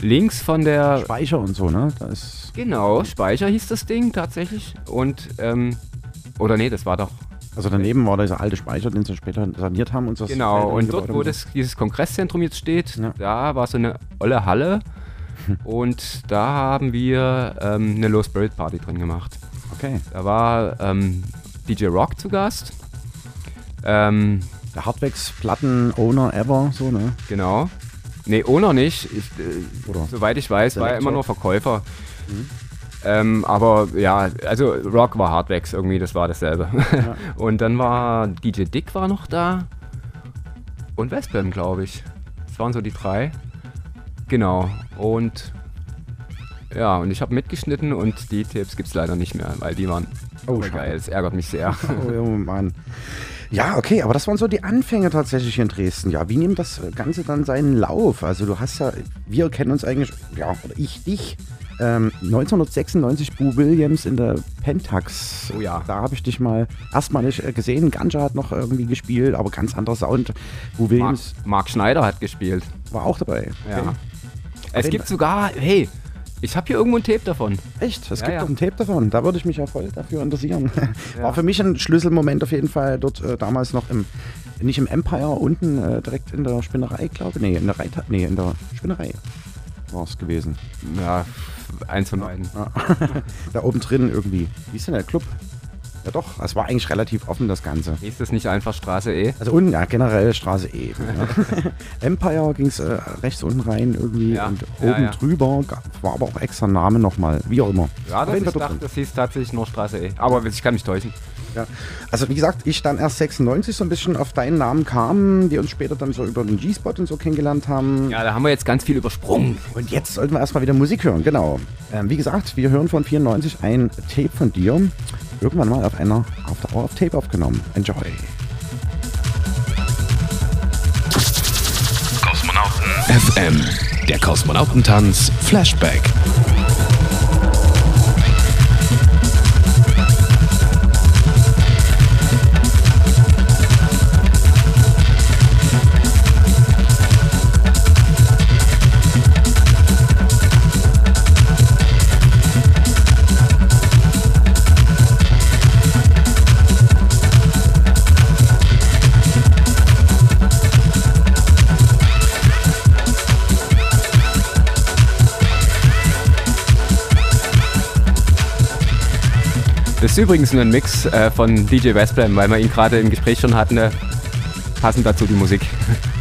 Links von der Speicher und so, ne? Da ist Genau, Speicher hieß das Ding tatsächlich. Und, ähm, oder nee, das war doch. Also daneben war dieser alte Speicher, den sie später saniert haben und so. Genau, und dort, wo das, dieses Kongresszentrum jetzt steht, Ja. da war so eine olle Halle. und da haben wir ähm, eine Low Spirit Party drin gemacht. Okay. Da war ähm, DJ Rock zu Gast. Ähm, Der Hardwax-Platten-Owner ever, so, ne? genau. Nee, Owner nicht. Ich, äh, soweit ich weiß, war er immer nur Verkäufer. Ähm, aber ja, also Rock war Hardwax irgendwie, das war dasselbe. Und dann war DJ Dick war noch da. Und Westbam, glaube ich. Das waren so die drei. Genau. Und ja, und ich habe mitgeschnitten und die Tipps gibt es leider nicht mehr, weil die waren Oh, geil. Das ärgert mich sehr. Oh, Mann. Ja, okay, aber das waren so die Anfänge tatsächlich hier in Dresden. Ja, wie nimmt das Ganze dann seinen Lauf? Also du hast ja, wir kennen uns eigentlich, ja, oder ich dich, ähm, 1996 Boo Williams in der Pentax. Oh ja. Da habe ich dich mal erstmalig äh, gesehen. Ganja hat noch irgendwie gespielt, aber ganz anderer Sound. Boo Mark, Williams Mark Schneider hat gespielt. war auch dabei. Ja. Okay. Es gibt sogar, hey, ich habe hier irgendwo ein Tape davon. Echt? Es Ja, gibt ja. doch ein Tape davon. Da würde ich mich ja voll dafür interessieren. Ja. War für mich ein Schlüsselmoment auf jeden Fall. Dort äh, damals noch im, nicht im Empire, unten äh, direkt in der Spinnerei, glaube ich. Nee, in der Reiter, nee, in der Spinnerei war es gewesen. Ja, eins von beiden. Ja. da oben drin irgendwie. Wie ist denn der Club? Ja doch, es war eigentlich relativ offen, das Ganze. Hieß das nicht einfach Straße E? Also unten, ja, generell Straße E. Ja. Empire ging es äh, rechts unten rein irgendwie Ja, und oben ja. drüber war aber auch extra Name nochmal, wie auch immer. Ja, das, ich dachte, das hieß tatsächlich nur Straße E. Aber ich kann mich täuschen. Ja. Also wie gesagt, ich dann erst 96 so ein bisschen auf deinen Namen kam, die uns später dann so über den G-Spot und so kennengelernt haben. Ja, da haben wir jetzt ganz viel übersprungen. Und jetzt sollten wir erstmal wieder Musik hören, genau. Ähm, wie gesagt, wir hören von 94 ein Tape von dir. Irgendwann mal auf einer After Hour auf Tape aufgenommen. Enjoy. Kosmonauten FM. Der Kosmonautentanz Flashback. Ist übrigens nur ein Mix äh, von DJ Westblam, weil wir ihn gerade im Gespräch schon hatten. Äh, passend dazu die Musik.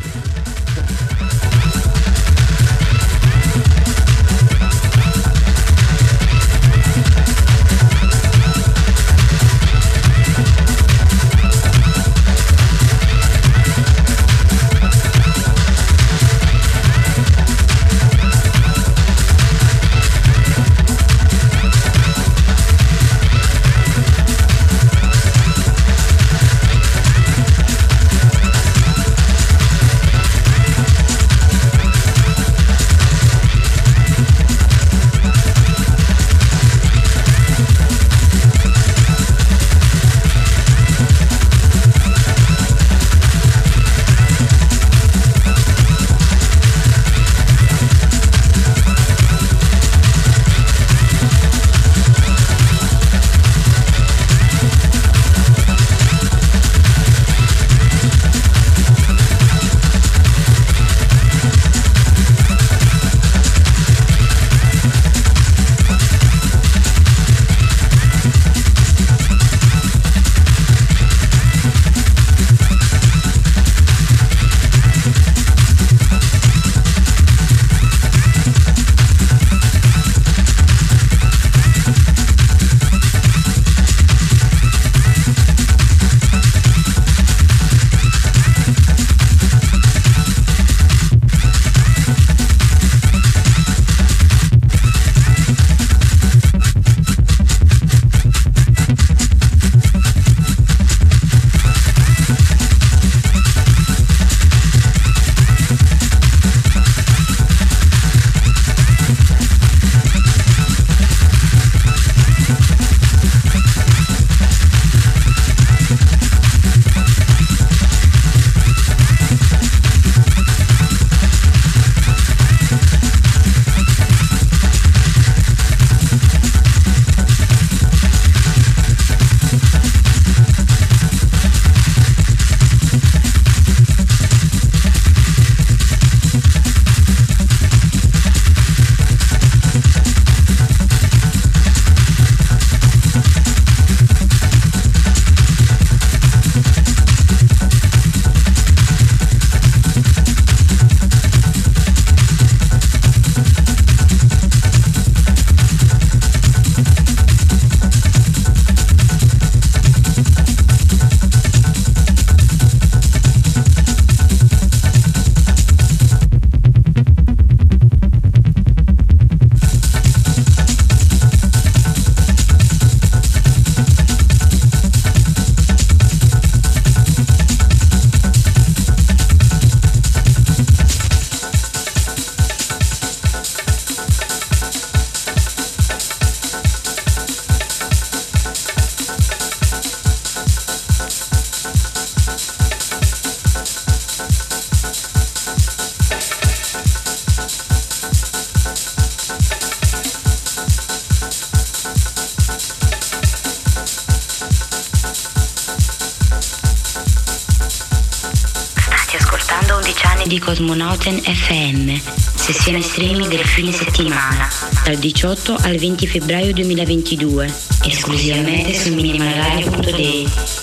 Cosmonauten FM, sessione streaming del fine settimana, dal 18 al 20 febbraio 2022, esclusivamente su minimalradio.de.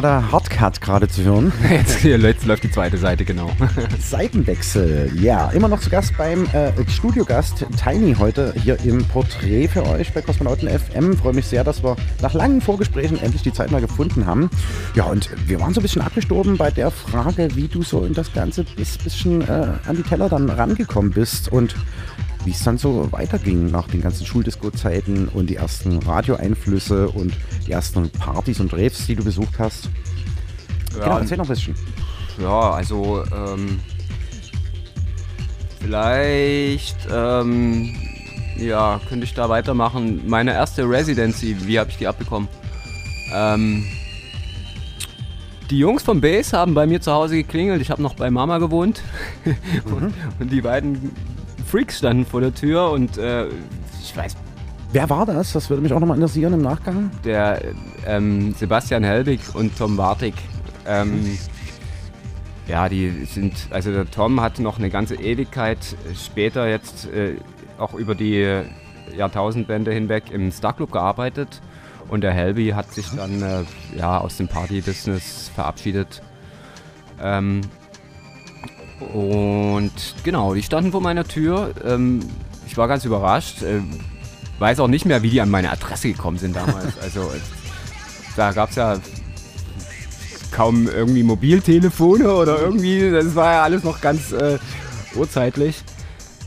Jo, hier war der Hardcut gerade zu hören. Jetzt, jetzt läuft die zweite Seite, genau. Seitenwechsel, ja. Immer noch zu Gast beim äh, Studiogast Tiny heute hier im Porträt für euch bei Kosmonauten FM. Freue mich sehr, dass wir nach langen Vorgesprächen endlich die Zeit mal gefunden haben. Ja, und wir waren so ein bisschen abgestorben bei der Frage, wie du so in das Ganze bis bisschen äh, an die Teller dann rangekommen bist. Und wie es dann so weiterging nach den ganzen Schuldisco-Zeiten und die ersten Radioeinflüsse und die ersten Partys und Raves, die du besucht hast. Ja, genau, erzähl noch ein bisschen. Ja, also ähm, vielleicht ähm, ja, könnte ich da weitermachen. Meine erste Residency, wie habe ich die abbekommen? Ähm, die Jungs vom Base haben bei mir zu Hause geklingelt. Ich habe noch bei Mama gewohnt. und, und die beiden Freaks standen vor der Tür und äh, ich weiß, Wer war das? Das würde mich auch nochmal interessieren im Nachgang. der ähm, Sebastian Helbig und Tom Bartik. Ähm, ja, die sind, also der Tom hat noch eine ganze Ewigkeit später jetzt äh, auch über die Jahrtausendwende hinweg im Star Club gearbeitet und der Helby hat sich dann äh, ja, aus dem Party-Business verabschiedet. Ähm, und genau, die standen vor meiner Tür. Ähm, ich war ganz überrascht. Äh, weiß auch nicht mehr, wie die an meine Adresse gekommen sind damals. Also da gab es ja kaum irgendwie Mobiltelefone oder irgendwie, das war ja alles noch ganz äh, urzeitlich.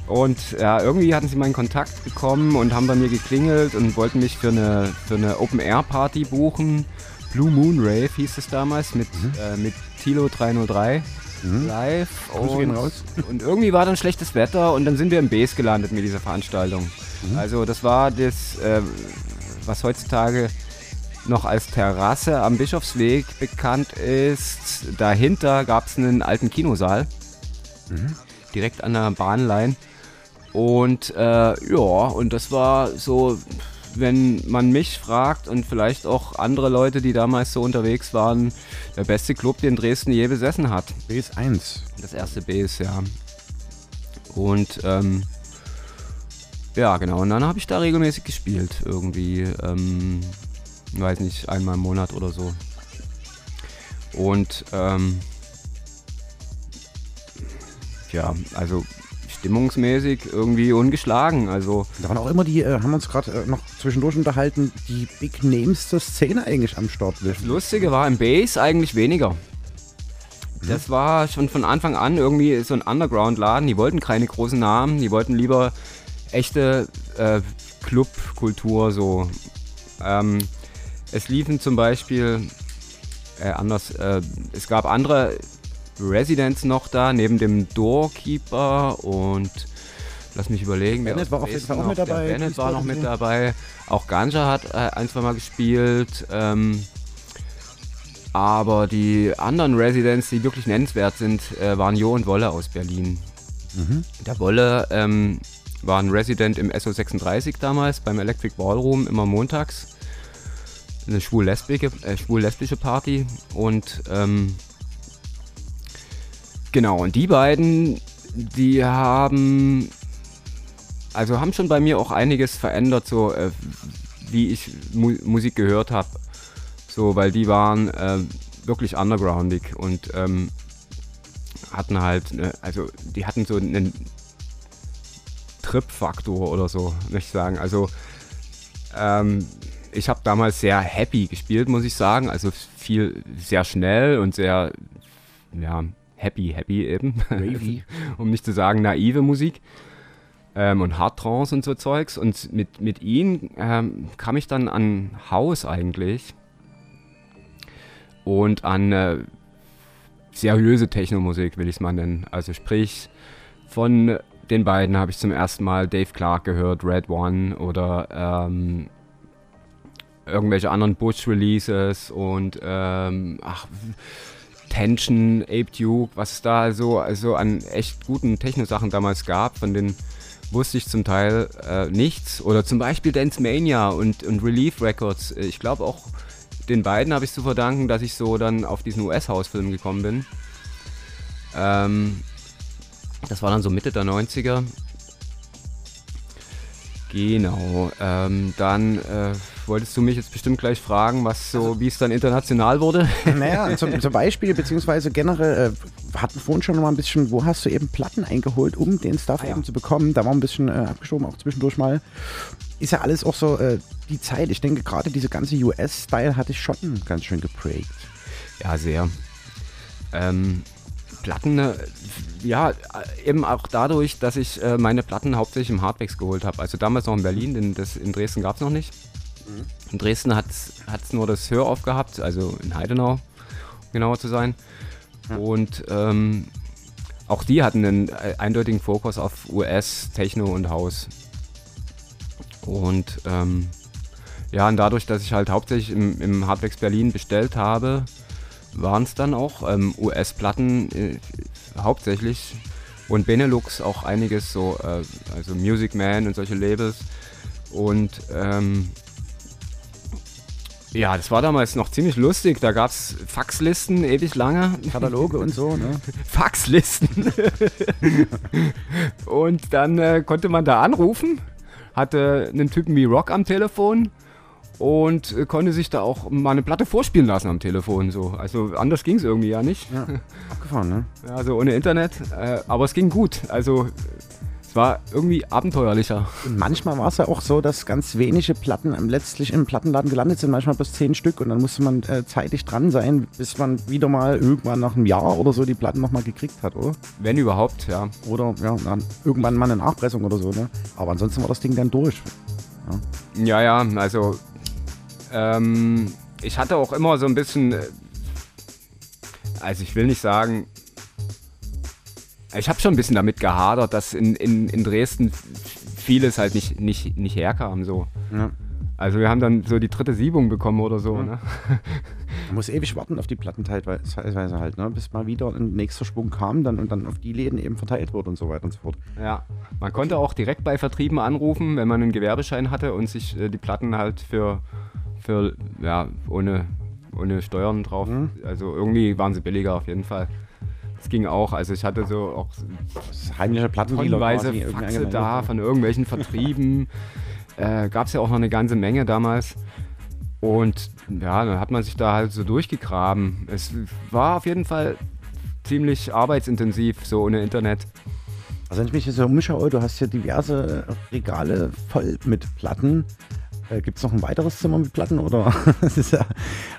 Und ja, irgendwie hatten sie meinen Kontakt bekommen und haben bei mir geklingelt und wollten mich für eine, für eine Open-Air-Party buchen. Blue Moon Rave hieß es damals mit, äh, mit Tilo 303 live. Grüße gehen Und, raus. und irgendwie war dann schlechtes Wetter und dann sind wir im Base gelandet mit dieser Veranstaltung. Also das war das, äh, was heutzutage noch als Terrasse am Bischofsweg bekannt ist. Dahinter gab es einen alten Kinosaal, direkt an der Bahnlein. Und äh, ja, und das war so, wenn man mich fragt und vielleicht auch andere Leute, die damals so unterwegs waren, der beste Club, den Dresden je besessen hat. Base 1. Das erste Base, ja. Und ähm, ja, genau. Und dann habe ich da regelmäßig gespielt. Irgendwie, ähm, weiß nicht, einmal im Monat oder so. Und ähm, ja, also stimmungsmäßig irgendwie ungeschlagen. Also Da waren auch immer die, äh, haben wir uns gerade äh, noch zwischendurch unterhalten, die Big Names der Szene eigentlich am Start. Das Lustige war im Bass eigentlich weniger. Das war schon von Anfang an irgendwie so ein Underground-Laden. Die wollten keine großen Namen, die wollten lieber echte äh, Clubkultur so. Ähm, es liefen zum Beispiel, äh, anders, äh, es gab andere Residents noch da, neben dem Doorkeeper und lass mich überlegen. Bennett war auf jeden Fall auch noch- mit dabei, Bennett war noch mit dabei. Auch Ganja hat äh, ein, zwei Mal gespielt. Ähm, aber die anderen Residents, die wirklich nennenswert sind, äh, waren Jo und Wolle aus Berlin. Der Wolle ähm, war ein Resident im SO36 damals beim Electric Ballroom immer montags. Eine schwul-lesbische äh, schwul Party. Und ähm, genau, und die beiden, die haben also haben schon bei mir auch einiges verändert, so äh, wie ich Mu Musik gehört habe. So, weil die waren äh, wirklich undergroundig und ähm, hatten halt, ne, also die hatten so einen Trip-Faktor oder so, möchte ich sagen. Also ähm, ich habe damals sehr happy gespielt, muss ich sagen. Also viel, sehr schnell und sehr, ja, happy, happy eben. Um nicht zu sagen naive Musik. Ähm, und Hardtrance und so Zeugs. Und mit, mit ihnen ähm, kam ich dann an Haus eigentlich. Und an äh, seriöse Technomusik, will ich es mal nennen. Also sprich, von den beiden habe ich zum ersten Mal Dave Clark gehört, Red One oder ähm, irgendwelche anderen Bush-Releases und ähm, ach, Tension, Ape Duke, was es da so also an echt guten Techno-Sachen damals gab, von denen wusste ich zum Teil äh, nichts. Oder zum Beispiel Dance Mania und, und Relief Records. Ich glaube auch den beiden habe ich zu verdanken, dass ich so dann auf diesen US-Hausfilm gekommen bin. Ähm, das war dann so Mitte der 90er. Genau. Ähm, dann äh, wolltest du mich jetzt bestimmt gleich fragen, was so, wie es dann international wurde. Naja, zum, zum Beispiel, beziehungsweise generell, äh, hatten vorhin schon mal ein bisschen, wo hast du eben Platten eingeholt, um den Stuff Ah, ja. eben zu bekommen? Da war ein bisschen äh, abgeschoben, auch zwischendurch mal. Ist ja alles auch so äh, die Zeit. Ich denke, gerade diese ganze US-Style hatte ich schon ganz schön geprägt. Ja, sehr. Ähm, Platten, äh, ja, eben auch dadurch, dass ich äh, meine Platten hauptsächlich im Hardwax geholt habe. Also damals noch in Berlin, denn das in Dresden gab es noch nicht. In Dresden hat es nur das Hörauf gehabt, also in Heidenau, um genauer zu sein. Und ähm, auch die hatten einen äh, eindeutigen Fokus auf US, Techno und House. Und ähm, ja, und dadurch, dass ich halt hauptsächlich im, im Hardwax Berlin bestellt habe, waren es dann auch ähm, US-Platten äh, hauptsächlich und Benelux auch einiges so, äh, also Music Man und solche Labels. Und ähm, ja, das war damals noch ziemlich lustig. Da gab es Faxlisten ewig lange. Kataloge und so, ne? Faxlisten. und dann äh, konnte man da anrufen, hatte einen Typen wie Rock am Telefon und äh, konnte sich da auch mal eine Platte vorspielen lassen am Telefon. So. Also anders ging es irgendwie ja nicht. Ja, abgefahren, ne? Ja, also ohne Internet. Äh, aber es ging gut. Also es war irgendwie abenteuerlicher. Und manchmal war es ja auch so, dass ganz wenige Platten letztlich im Plattenladen gelandet sind, manchmal bis zehn Stück und dann musste man äh, zeitig dran sein, bis man wieder mal irgendwann nach einem Jahr oder so die Platten nochmal gekriegt hat, oder? Wenn überhaupt, ja. Oder ja, dann irgendwann mal eine Nachpressung oder so, ne? Aber ansonsten war das Ding dann durch. Ja, ja, also ähm, ich hatte auch immer so ein bisschen, äh, also ich will nicht sagen, ich habe schon ein bisschen damit gehadert, dass in, in, in Dresden vieles halt nicht, nicht, nicht herkam. So. Ja. Also wir haben dann so die dritte Siebung bekommen oder so. Ne? Man muss ewig warten auf die Platten teilweise halt, ne? bis mal wieder ein nächster Schwung kam dann und dann auf die Läden eben verteilt wurde und so weiter und so fort. Ja, man konnte auch direkt bei Vertrieben anrufen, wenn man einen Gewerbeschein hatte und sich äh, die Platten halt für, für ja, ohne, ohne Steuern drauf, Mhm. also irgendwie waren sie billiger auf jeden Fall. Das ging auch, also ich hatte so auch heimliche irgendwie Faxe da von irgendwelchen Vertrieben. äh, Gab es ja auch noch eine ganze Menge damals. Und ja, dann hat man sich da halt so durchgegraben. Es war auf jeden Fall ziemlich arbeitsintensiv, so ohne Internet. Also wenn ich mich hier so umschaue, du hast hier diverse Regale voll mit Platten. Äh, Gibt es noch ein weiteres Zimmer mit Platten? Oder? Ja,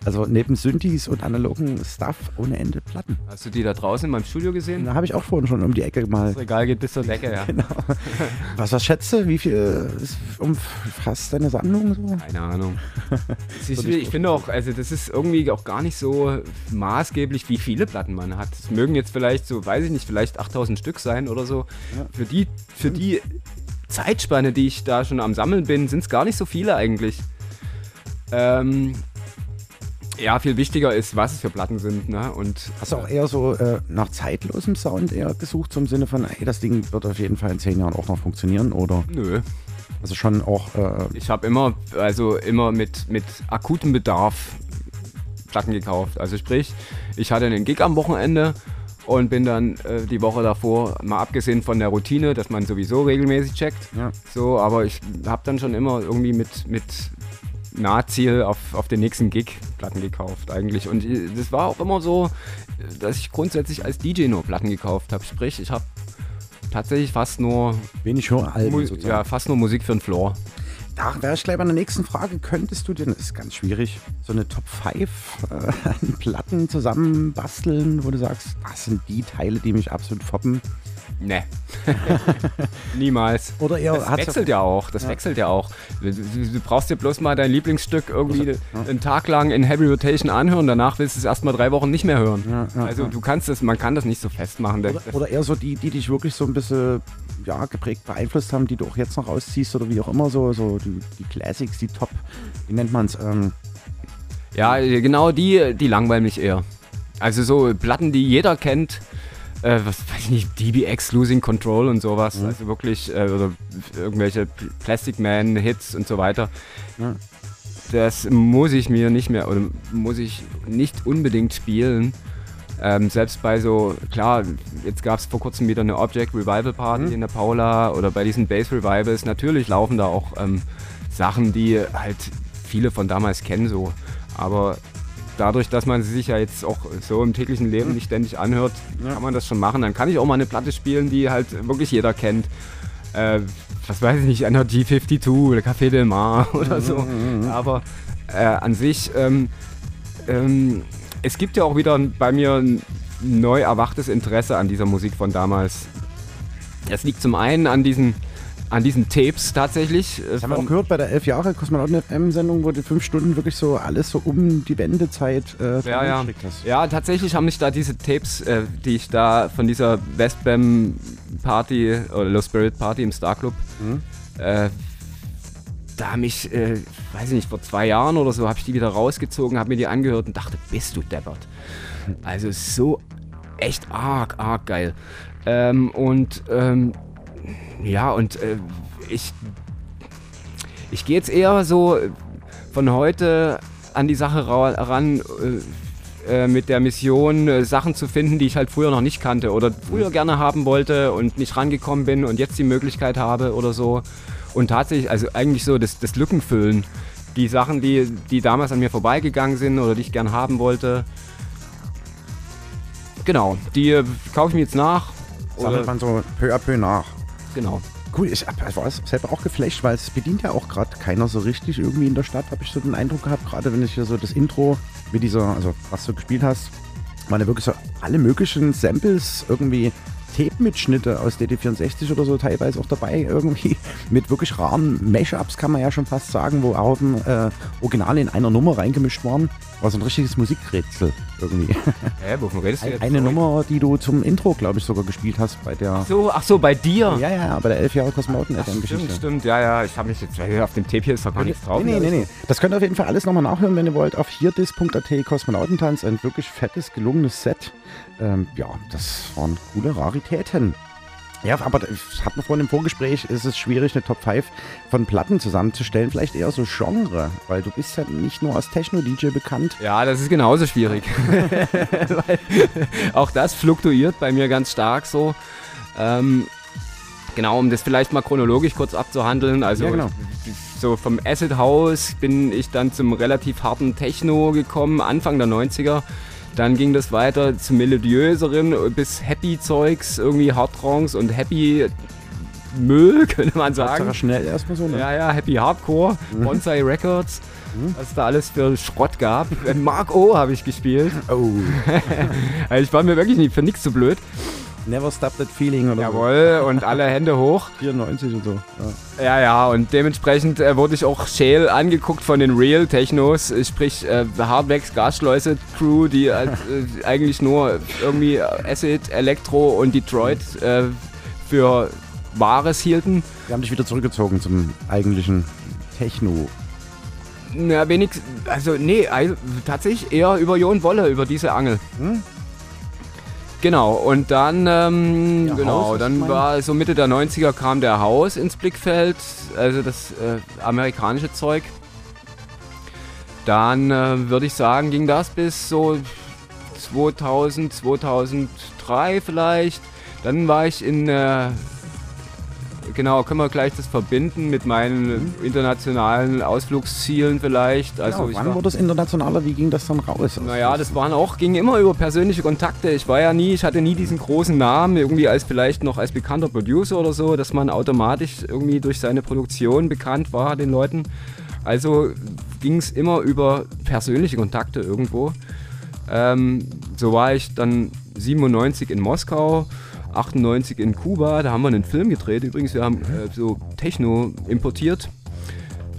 also neben Synthes und analogen Stuff ohne Ende Platten. Hast du die da draußen in meinem Studio gesehen? Da habe ich auch vorhin schon um die Ecke mal. Das Regal geht bis zur Decke, ja. Genau. Was, was schätze? Wie viel ist umfasst deine Sammlung so? Keine Ahnung. ich, ich finde auch, also das ist irgendwie auch gar nicht so maßgeblich, wie viele Platten man hat. Es mögen jetzt vielleicht so, weiß ich nicht, vielleicht 8000 Stück sein oder so. Ja. Für die, für die Zeitspanne, die ich da schon am Sammeln bin, sind es gar nicht so viele eigentlich. Ähm, ja, viel wichtiger ist, was es für Platten sind. Ne? Und Hast du auch eher so äh, nach zeitlosem Sound eher gesucht, zum Sinne von, ey, das Ding wird auf jeden Fall in zehn Jahren auch noch funktionieren? Oder nö. also schon auch, äh, Ich habe immer, also immer mit, mit akutem Bedarf Platten gekauft. Also sprich, ich hatte einen Gig am Wochenende und bin dann äh, die Woche davor, mal abgesehen von der Routine, dass man sowieso regelmäßig checkt, Ja. so, aber ich habe dann schon immer irgendwie mit, mit Nahziel auf, auf den nächsten Gig Platten gekauft eigentlich. Und äh, das war auch immer so, äh, dass ich grundsätzlich als DJ nur Platten gekauft habe. Sprich, ich habe tatsächlich fast nur, wenig Höralben Mu sozusagen. ja, fast nur Musik für den Floor. Da wäre ich gleich bei der nächsten Frage. Könntest du dir, das ist ganz schwierig, so eine Top 5 äh, an Platten zusammenbasteln, wo du sagst, das sind die Teile, die mich absolut foppen? Ne. Niemals. Oder eher Das wechselt ja auch. Das Ja. wechselt ja auch. Du, du, brauchst dir bloß mal dein Lieblingsstück irgendwie einen Tag lang in Heavy Rotation anhören. Danach willst du es erstmal drei Wochen nicht mehr hören. Ja, also du kannst das, man kann das nicht so festmachen. Der- Oder, oder eher so die, die dich wirklich so ein bisschen ja, geprägt beeinflusst haben, die du auch jetzt noch rausziehst oder wie auch immer, so, so die, die Classics, die Top, wie nennt man es? Ähm, Ja, genau die, die langweilen mich eher. Also so Platten, die jeder kennt, äh, was weiß ich nicht, DBX Losing Control und sowas. Mhm. Also wirklich, äh, oder irgendwelche Plastic Man Hits und so weiter. Ja. Das muss ich mir nicht mehr, oder muss ich nicht unbedingt spielen. Ähm, selbst bei so, klar, jetzt gab es vor kurzem wieder eine Object Revival Party Mhm. in der Paula oder bei diesen Bass Revivals. Natürlich laufen da auch ähm, Sachen, die halt viele von damals kennen so. Aber dadurch, dass man sie sich ja jetzt auch so im täglichen Leben nicht ständig anhört, kann man das schon machen. Dann kann ich auch mal eine Platte spielen, die halt wirklich jeder kennt. Äh, was weiß ich nicht, Energy 52 oder Café Del Mar oder so. Aber äh, an sich, ähm, ähm, es gibt ja auch wieder bei mir neu erwachtes Interesse an dieser Musik von damals. Das liegt zum einen an diesen, an diesen Tapes tatsächlich. Das haben wir auch gehört bei der 11 Jahre Kosmonauten FM-Sendung, wo du fünf Stunden wirklich so alles so um die Wendezeit äh, Ja, ja. hast. ja, tatsächlich haben mich da diese Tapes, äh, die ich da von dieser Westbam Party oder Low Spirit Party im Star Club, äh, da haben ich, äh, weiß ich nicht, vor zwei Jahren oder so, habe ich die wieder rausgezogen, habe mir die angehört und dachte, bist du deppert. Also so echt arg, arg geil. Ähm, und ähm, ja, und äh, ich, ich gehe jetzt eher so von heute an die Sache ra ran äh, äh, mit der Mission, äh, Sachen zu finden, die ich halt früher noch nicht kannte oder früher gerne haben wollte und nicht rangekommen bin und jetzt die Möglichkeit habe oder so. Und tatsächlich, also eigentlich so das, das Lückenfüllen. Die Sachen, die, die damals an mir vorbeigegangen sind oder die ich gern haben wollte. Genau, die äh, kaufe ich mir jetzt nach. Sammelt man so peu à peu nach. Genau. Cool, ich, war selber auch geflasht, weil es bedient ja auch gerade keiner so richtig irgendwie in der Stadt, habe ich so den Eindruck gehabt, gerade wenn ich hier so das Intro mit dieser, also was du gespielt hast, waren ja wirklich so alle möglichen Samples irgendwie Tape-Mitschnitte aus DD64 oder so teilweise auch dabei irgendwie mit wirklich raren Mashups kann man ja schon fast sagen, wo Haufen äh, Originale in einer Nummer reingemischt waren. War so ein richtiges Musikrätsel irgendwie. Hä, wovon redest du jetzt? Eine. Nummer, die du zum Intro, glaube ich, sogar gespielt hast bei der... So, ach so, bei dir? Ja, ja, bei der 11 Jahre Kosmonauten Ach, FM-Geschichte. stimmt, stimmt, ja, ja. Ich habe mich jetzt, auf dem Tape hier ist doch gar nichts drauf. Nee, nee, nee, nee. Das könnt ihr auf jeden Fall alles nochmal nachhören, wenn ihr wollt, auf hierdis.at Kosmonautentanz. Ein wirklich fettes, gelungenes Set. Ähm, ja, das waren coole Raritäten. Ja, aber das hat man vorhin im Vorgespräch, ist es schwierig, eine Top 5 von Platten zusammenzustellen. Vielleicht eher so Genre, weil du bist ja nicht nur als Techno-DJ bekannt. Ja, das ist genauso schwierig. Auch das fluktuiert bei mir ganz stark so. Ähm, genau, um das vielleicht mal chronologisch kurz abzuhandeln. Also Ja, genau. so vom Acid House bin ich dann zum relativ harten Techno gekommen, Anfang der 90er. Dann ging das weiter zum melodiöseren bis Happy Zeugs, irgendwie Hardrongs und Happy Müll, könnte man sagen. Hauptsache schnell erstmal so. Ne? Ja, ja, Happy Hardcore, Bonsai Records, was es da alles für Schrott gab. Mark O habe ich gespielt. Oh, Also ich war mir wirklich nicht für nichts zu blöd. Never stop that feeling oder Jawohl, und alle Hände hoch. so. 94 und so. Ja. Ja, ja, und dementsprechend äh, wurde ich auch schäl angeguckt von den Real Technos, äh, sprich äh, Hardwax Gasschleuse Crew, die halt, äh, eigentlich nur irgendwie Acid, Elektro und Detroit äh, für Wahres hielten. Wir haben dich wieder zurückgezogen zum eigentlichen Techno. Na, wenig, also nee, also, tatsächlich eher über Jo und Wolle, über diese Angel. Hm? Genau, und dann, ähm, Ja, genau, dann war so Mitte der 90er kam der Haus ins Blickfeld, also das äh, amerikanische Zeug. Dann äh, würde ich sagen, ging das bis so 2000, 2003 vielleicht. Dann war ich in, äh, genau, können wir gleich das verbinden mit meinen internationalen Ausflugszielen vielleicht. Also Also ich wann war, wurde es internationaler? Wie ging das dann raus? naja, das waren auch, ging immer über persönliche Kontakte. Ich war ja nie, ich hatte nie diesen großen Namen, irgendwie als vielleicht noch als bekannter Producer oder so, dass man automatisch irgendwie durch seine Produktion bekannt war den Leuten. Also ging es immer über persönliche Kontakte irgendwo. Ähm, so war ich dann 97 in Moskau, 98 in Kuba, da haben wir einen Film gedreht. Übrigens, wir haben äh, so Techno importiert.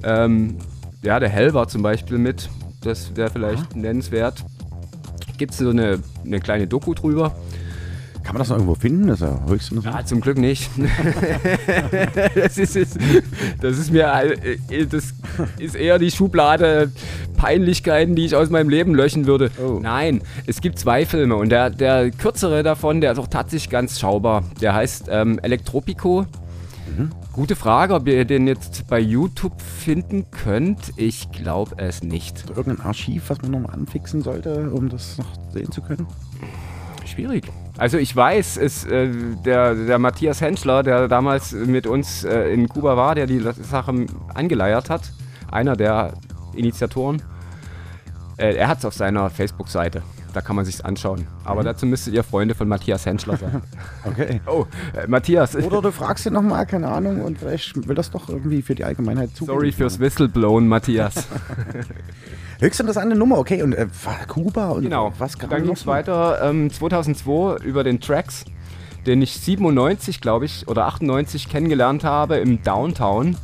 Ähm, ja, der Hell war zum Beispiel mit. Das wäre vielleicht nennenswert. Gibt es so eine, eine kleine Doku drüber? Kann man das noch irgendwo finden? Das ist ja höchst interessant. Ja, zum Glück nicht. das, ist, das ist mir äh, das ist eher die Schublade Peinlichkeiten, die ich aus meinem Leben löschen würde. Oh. Nein, es gibt zwei Filme und der, der kürzere davon, der ist auch tatsächlich ganz schaubar. Der heißt ähm, Elektropico. Gute Frage, ob ihr den jetzt bei YouTube finden könnt. Ich glaube es nicht. Irgendein Archiv, was man nochmal anfixen sollte, um das noch sehen zu können? Schwierig. Also ich weiß, es, äh, der, der Matthias Henschler, der damals mit uns äh, in Kuba war, der die Sache angeleiert hat, einer der Initiatoren, äh, er hat es auf seiner Facebook-Seite. da kann man sich's anschauen. Aber dazu müsstet ihr Freunde von Matthias Henschler sein. Okay. oh, äh, Matthias, Oder du fragst ihn nochmal, keine Ahnung, und vielleicht will das doch irgendwie für die Allgemeinheit zugeben. sorry fürs Whistleblown, Matthias. Höchst interessante Nummer, okay. Und äh, Kuba und Genau. was kam Dann ging es weiter ähm, 2002 über den Tracks, den ich 97, glaube ich, oder 98 kennengelernt habe im Downtown.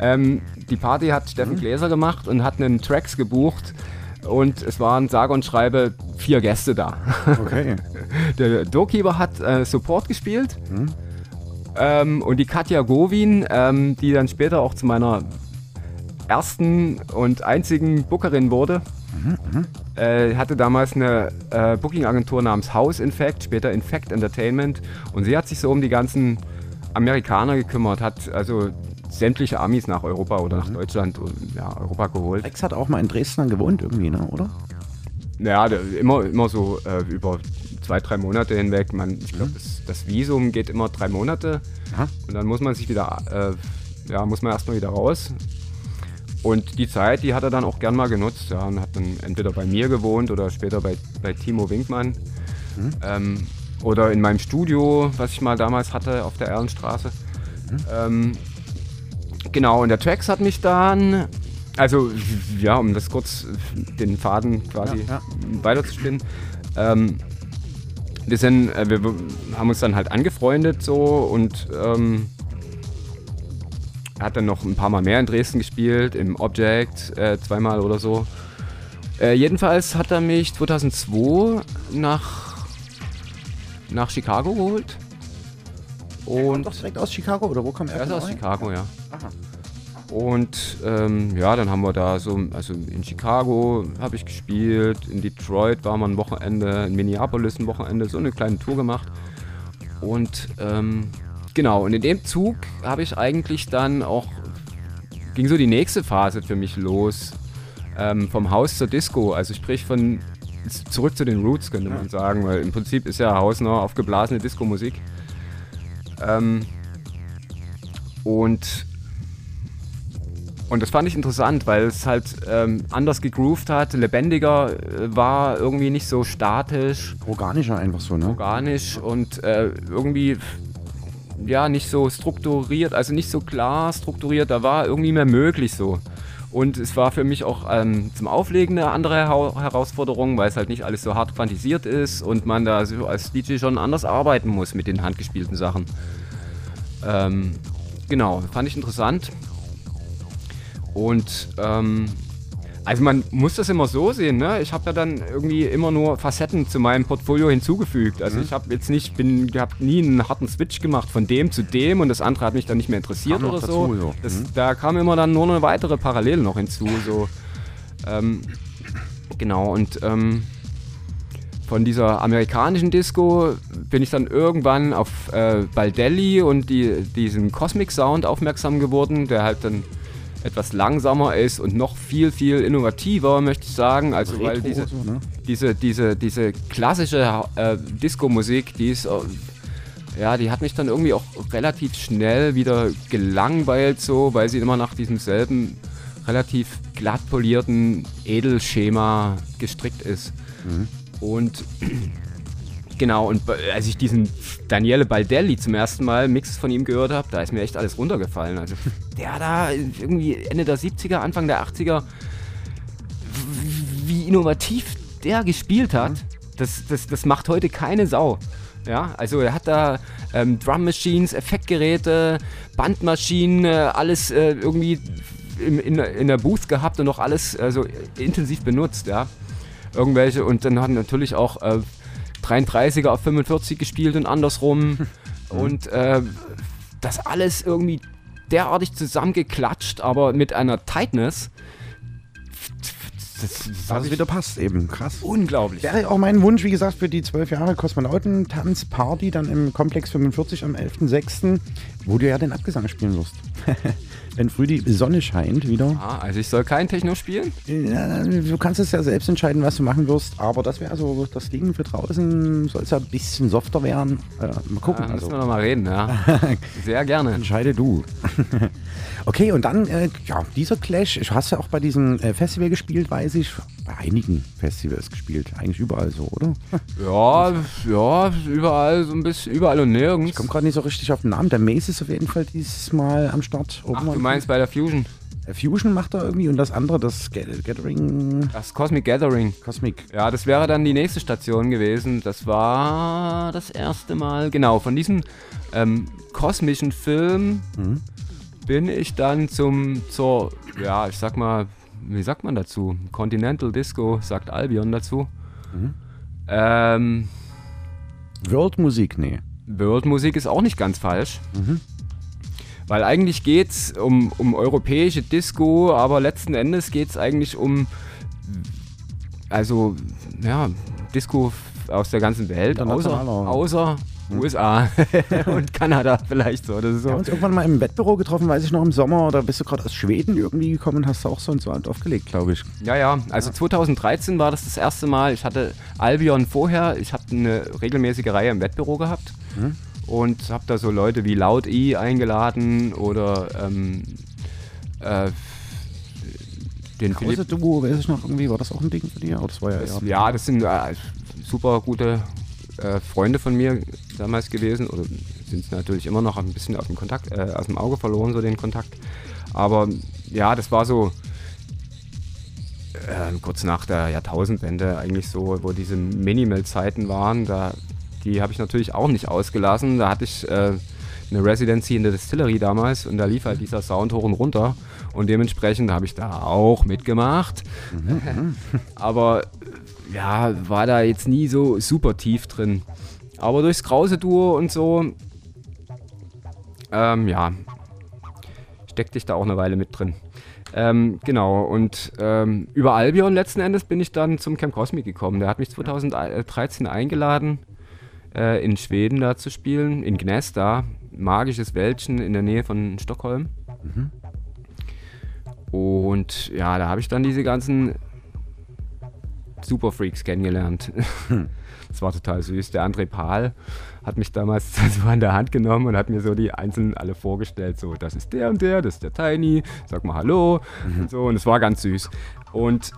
Ähm, die Party hat Steffen Mhm. Gläser gemacht und hat einen Tracks gebucht. Und es waren sage und schreibe vier Gäste da. Okay. Der Doorkeeper hat äh, Support gespielt. Mhm. Ähm, und die Katja Govin, ähm, die dann später auch zu meiner ersten und einzigen Bookerin wurde, Mhm, äh, hatte damals eine äh, Booking-Agentur namens House Infect, später Infect Entertainment. Und sie hat sich so um die ganzen Amerikaner gekümmert, hat also sämtliche Amis nach Europa oder Mhm. nach Deutschland und ja, Europa geholt. Rex hat auch mal in Dresden gewohnt irgendwie, ne, oder? Ja, der, immer, immer so äh, über zwei, drei Monate hinweg. Man, ich glaube, das, das Visum geht immer drei Monate Aha. und dann muss man sich wieder, äh, ja, muss man erstmal wieder raus. Und die Zeit, die hat er dann auch gern mal genutzt, ja, und hat dann entweder bei mir gewohnt oder später bei, bei Timo Winkmann. Ähm, oder in meinem Studio, was ich mal damals hatte auf der Erlenstraße. Ähm, genau, und der Trax hat mich dann, also ja, um das kurz den Faden quasi Ja, weiterzuspinnen. Ähm, wir sind, äh, wir haben uns dann halt angefreundet so und ähm, er hat dann noch ein paar Mal mehr in Dresden gespielt, im Object äh, zweimal oder so. Äh, jedenfalls hat er mich 2002 nach, nach Chicago geholt. Und Doch direkt aus Chicago, oder wo kam er? er ist von aus? Chicago, ja. Aha. Und ähm, ja, dann haben wir da so, also in Chicago habe ich gespielt, in Detroit waren wir ein Wochenende, in Minneapolis ein Wochenende, so eine kleine Tour gemacht. Und ähm, genau, und in dem Zug habe ich eigentlich dann auch, ging so die nächste Phase für mich los, ähm, vom Haus zur Disco, also sprich von zurück zu den Roots, könnte man sagen, weil im Prinzip ist ja Haus noch aufgeblasene Disco-Musik. Ähm, und und das fand ich interessant, weil es halt ähm, anders gegroovt hat, lebendiger äh, war, irgendwie nicht so statisch, Organischer einfach so, ne? organisch und äh, irgendwie ja nicht so strukturiert, also nicht so klar strukturiert, da war irgendwie mehr möglich so. Und es war für mich auch ähm, zum Auflegen eine andere Hera- Herausforderung, weil es halt nicht alles so hart quantisiert ist und man da so als DJ schon anders arbeiten muss mit den handgespielten Sachen. Ähm, genau, fand ich interessant. Und ähm, also man muss das immer so sehen, ne? Ich habe ja dann irgendwie immer nur Facetten zu meinem Portfolio hinzugefügt. Also ich habe jetzt nicht, bin, habe nie einen harten Switch gemacht von dem zu dem und das andere hat mich dann nicht mehr interessiert oder dazu, so. so. Das, Mhm. Da kam immer dann nur eine weitere Parallele noch hinzu. So. Ähm, genau, und ähm, von dieser amerikanischen Disco bin ich dann irgendwann auf äh, Baldelli und die, diesen Cosmic Sound aufmerksam geworden, der halt dann etwas langsamer ist und noch viel, viel innovativer, möchte ich sagen. Also weil Retro diese, so, ne? diese, diese, diese klassische äh, Disco-Musik, die ist, äh, ja, die hat mich dann irgendwie auch relativ schnell wieder gelangweilt, so, weil sie immer nach diesem selben relativ glatt polierten Edelschema gestrickt ist. Und genau, und als ich diesen Daniele Baldelli zum ersten Mal Mix von ihm gehört habe, da ist mir echt alles runtergefallen. Also der da irgendwie Ende der 70er, Anfang der 80er, wie innovativ der gespielt hat, das, das, das macht heute keine Sau. Ja, also er hat da ähm, Drum Machines, Effektgeräte, Bandmaschinen, äh, alles äh, irgendwie in, in, in der Booth gehabt und auch alles so intensiv benutzt, ja. Irgendwelche und dann hat er natürlich auch äh, 33er auf 45 gespielt und andersrum und äh, das alles irgendwie derartig zusammengeklatscht, aber mit einer Tightness. Das, das ich- wieder passt eben, krass. unglaublich. Wäre auch mein Wunsch, wie gesagt, für die zwölf Jahre Kosmonautentanzparty dann im Komplex 45 am 11.06., wo du ja den Abgesang spielen wirst. Wenn früh die Sonne scheint wieder. Ah, also ich soll kein Techno spielen? Ja, du kannst es ja selbst entscheiden, was du machen wirst, aber das wäre so das Ding für draußen. Soll es ja ein bisschen softer werden. Äh, mal gucken. Ja, müssen also. wir noch mal reden, ja. Sehr gerne. Entscheide du. okay, und dann, äh, ja, dieser Clash, du hast ja auch bei diesem äh, Festival gespielt, weiß ich. bei einigen Festivals gespielt. Eigentlich überall so, oder? Ja, ja, überall so ein bisschen, überall und nirgends. Ich komme gerade nicht so richtig auf den Namen. Der Mace ist auf jeden Fall dieses Mal am Start. Ach, du meinst bei der Fusion? Fusion macht er irgendwie und das andere, das Gathering. Das Cosmic Gathering. Cosmic. Ja, das wäre dann die nächste Station gewesen. Das war das erste Mal, genau, von diesem ähm, kosmischen Film mhm. Bin ich dann zum, zur, ja, ich sag mal, wie sagt man dazu? Continental Disco, sagt Albion dazu. Mhm. Ähm, World Musik, nee. World Musik ist auch nicht ganz falsch. Mhm. Weil eigentlich geht es um, um europäische Disco, aber letzten Endes geht es eigentlich um, also, ja, Disco aus der ganzen Welt, außer, außer hm. USA und Kanada vielleicht so. Das ist so. Wir haben uns irgendwann mal im Wettbüro getroffen, weiß ich noch, im Sommer. Oder bist du gerade aus Schweden irgendwie gekommen und hast du auch so ein so aufgelegt, glaube ich. Ja, ja. Also ja. 2013 war das das erste Mal. Ich hatte Albion vorher. Ich habe eine regelmäßige Reihe im Wettbüro gehabt. Hm und habe da so Leute wie Laut E eingeladen oder ähm, äh, den Krause Duo, weiß ich noch irgendwie, war das auch ein Ding für dich? das war ja, das, ja, das sind äh, super gute äh, Freunde von mir damals gewesen oder sind es natürlich immer noch ein bisschen aus dem Kontakt, äh, aus dem Auge verloren, so den Kontakt. Aber ja, das war so äh, kurz nach der Jahrtausendwende eigentlich so, wo diese Minimal-Zeiten waren. Da die habe ich natürlich auch nicht ausgelassen. Da hatte ich äh, eine Residency in der Distillery damals und da lief halt dieser Sound hoch und runter und dementsprechend habe ich da auch mitgemacht. Mhm. Aber ja, war da jetzt nie so super tief drin. Aber durchs Krause Duo und so, ähm, ja, steckte ich da auch eine Weile mit drin. Ähm, genau, und ähm, über Albion letzten Endes bin ich dann zum Camp Cosmic gekommen. Der hat mich 2013 eingeladen äh, in Schweden da zu spielen, in Gnesta, magisches Wäldchen in der Nähe von Stockholm. Mhm. Und ja, da habe ich dann diese ganzen Superfreaks kennengelernt. Hm. Das war total süß. Der André Pahl hat mich damals so an der Hand genommen und hat mir so die einzelnen alle vorgestellt. So, das ist der und der, das ist der Tiny, sag mal Hallo mhm. und so. Und es war ganz süß. Und,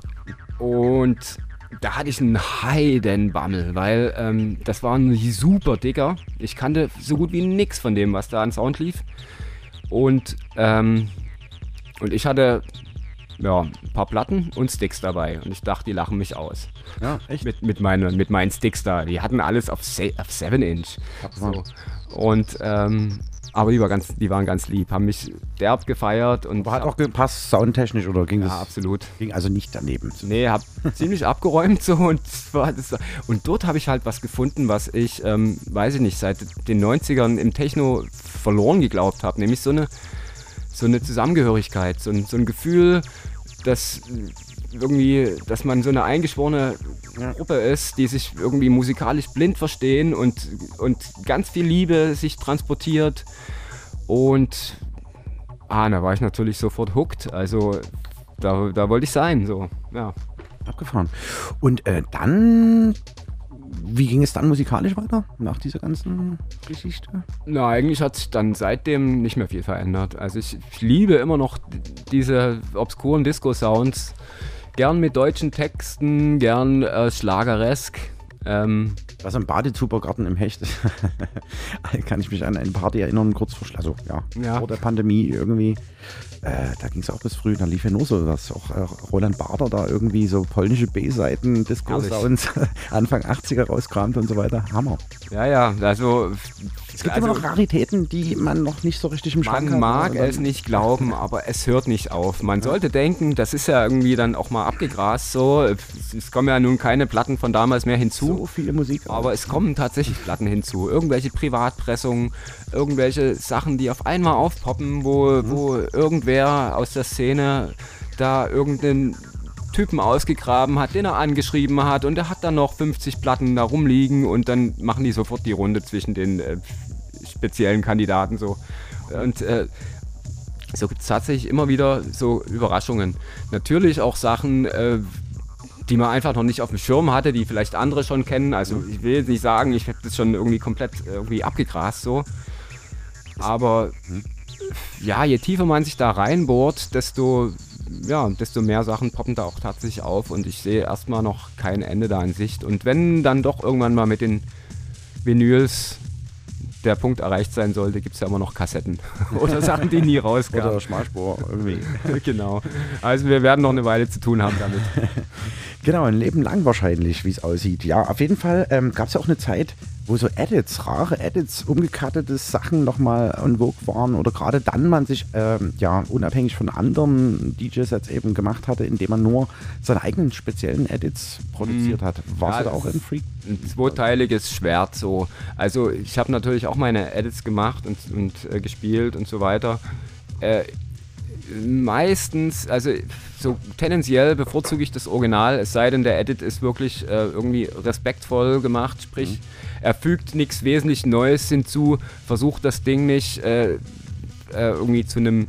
und da hatte ich einen Heidenbammel, weil ähm, das war ein super dicker. Ich kannte so gut wie nichts von dem, was da an Sound lief. Und, ähm, und ich hatte ja, ein paar Platten und Sticks dabei. Und ich dachte, die lachen mich aus. Ja, echt? Mit, mit, meine, mit meinen Sticks da. Die hatten alles auf, auf 7 Inch. So. Und ähm, aber die, war ganz, die waren ganz lieb, haben mich derb gefeiert. Und Aber hat auch gepasst, soundtechnisch oder ging ja, das? absolut. Ging also nicht daneben. Nee, hab ziemlich abgeräumt so und, war das, und dort habe ich halt was gefunden, was ich, ähm, weiß ich nicht, seit den 90ern im Techno verloren geglaubt habe. Nämlich so eine, so eine Zusammengehörigkeit, so ein, so ein Gefühl, dass irgendwie, dass man so eine eingeschworene Gruppe ist, die sich irgendwie musikalisch blind verstehen und, und ganz viel Liebe sich transportiert. Und ah, da war ich natürlich sofort hooked. Also da, da wollte ich sein. So, ja. Abgefahren. Und äh, dann wie ging es dann musikalisch weiter nach dieser ganzen Geschichte? Na, eigentlich hat sich dann seitdem nicht mehr viel verändert. Also ich, ich liebe immer noch diese obskuren Disco-Sounds gern mit deutschen Texten, gern äh, schlageresk. Ähm, was am Badezubergarten im Hecht kann ich mich an eine Party erinnern, kurz vor, also, ja, ja. vor der Pandemie irgendwie. Äh, da ging es auch bis früh, da lief ja nur so, dass auch äh, Roland Bader da irgendwie so polnische B-Seiten, Disco-Sounds Anfang 80er rauskramt und so weiter. Hammer. Ja, ja, also. Es gibt also, immer noch Raritäten, die man noch nicht so richtig im Schrank hat. Man mag es nicht glauben, aber es hört nicht auf. Man sollte denken, das ist ja irgendwie dann auch mal abgegrast so. Es kommen ja nun keine Platten von damals mehr hinzu. So viele Musik. Aber es kommen tatsächlich Platten hinzu. Irgendwelche Privatpressungen, irgendwelche Sachen, die auf einmal aufpoppen, wo, mhm. wo irgendwer aus der Szene da irgendeinen Typen ausgegraben hat, den er angeschrieben hat und der hat dann noch 50 Platten da rumliegen und dann machen die sofort die Runde zwischen den äh, speziellen Kandidaten so. Und äh, so gibt es tatsächlich immer wieder so Überraschungen. Natürlich auch Sachen, äh, die man einfach noch nicht auf dem Schirm hatte, die vielleicht andere schon kennen. Also ich will jetzt nicht sagen, ich habe das schon irgendwie komplett irgendwie abgegrast so. Aber ja, je tiefer man sich da reinbohrt, desto ja, desto mehr Sachen poppen da auch tatsächlich auf und ich sehe erstmal noch kein Ende da in Sicht. Und wenn dann doch irgendwann mal mit den Vinyls der Punkt erreicht sein sollte, gibt es ja immer noch Kassetten oder Sachen, die nie rauskamen. Oder Schmalspur irgendwie. genau. Also wir werden noch eine Weile zu tun haben damit. Genau, ein Leben lang wahrscheinlich, wie es aussieht. Ja, auf jeden Fall ähm, gab es ja auch eine Zeit, wo so Edits, rare Edits, umgecuttete Sachen nochmal en vogue waren oder gerade dann man sich ähm, ja unabhängig von anderen DJs jetzt eben gemacht hatte, indem man nur seine eigenen speziellen Edits produziert hat. Warst Ja, du da auch ein Freak? Ein zweiteiliges Schwert so. Also ich habe natürlich auch meine Edits gemacht und, und äh, gespielt und so weiter. Äh, meistens, also so tendenziell bevorzuge ich das Original, es sei denn, der Edit ist wirklich äh, irgendwie respektvoll gemacht, sprich, er fügt nichts wesentlich Neues hinzu, versucht das Ding nicht äh, äh, irgendwie zu einem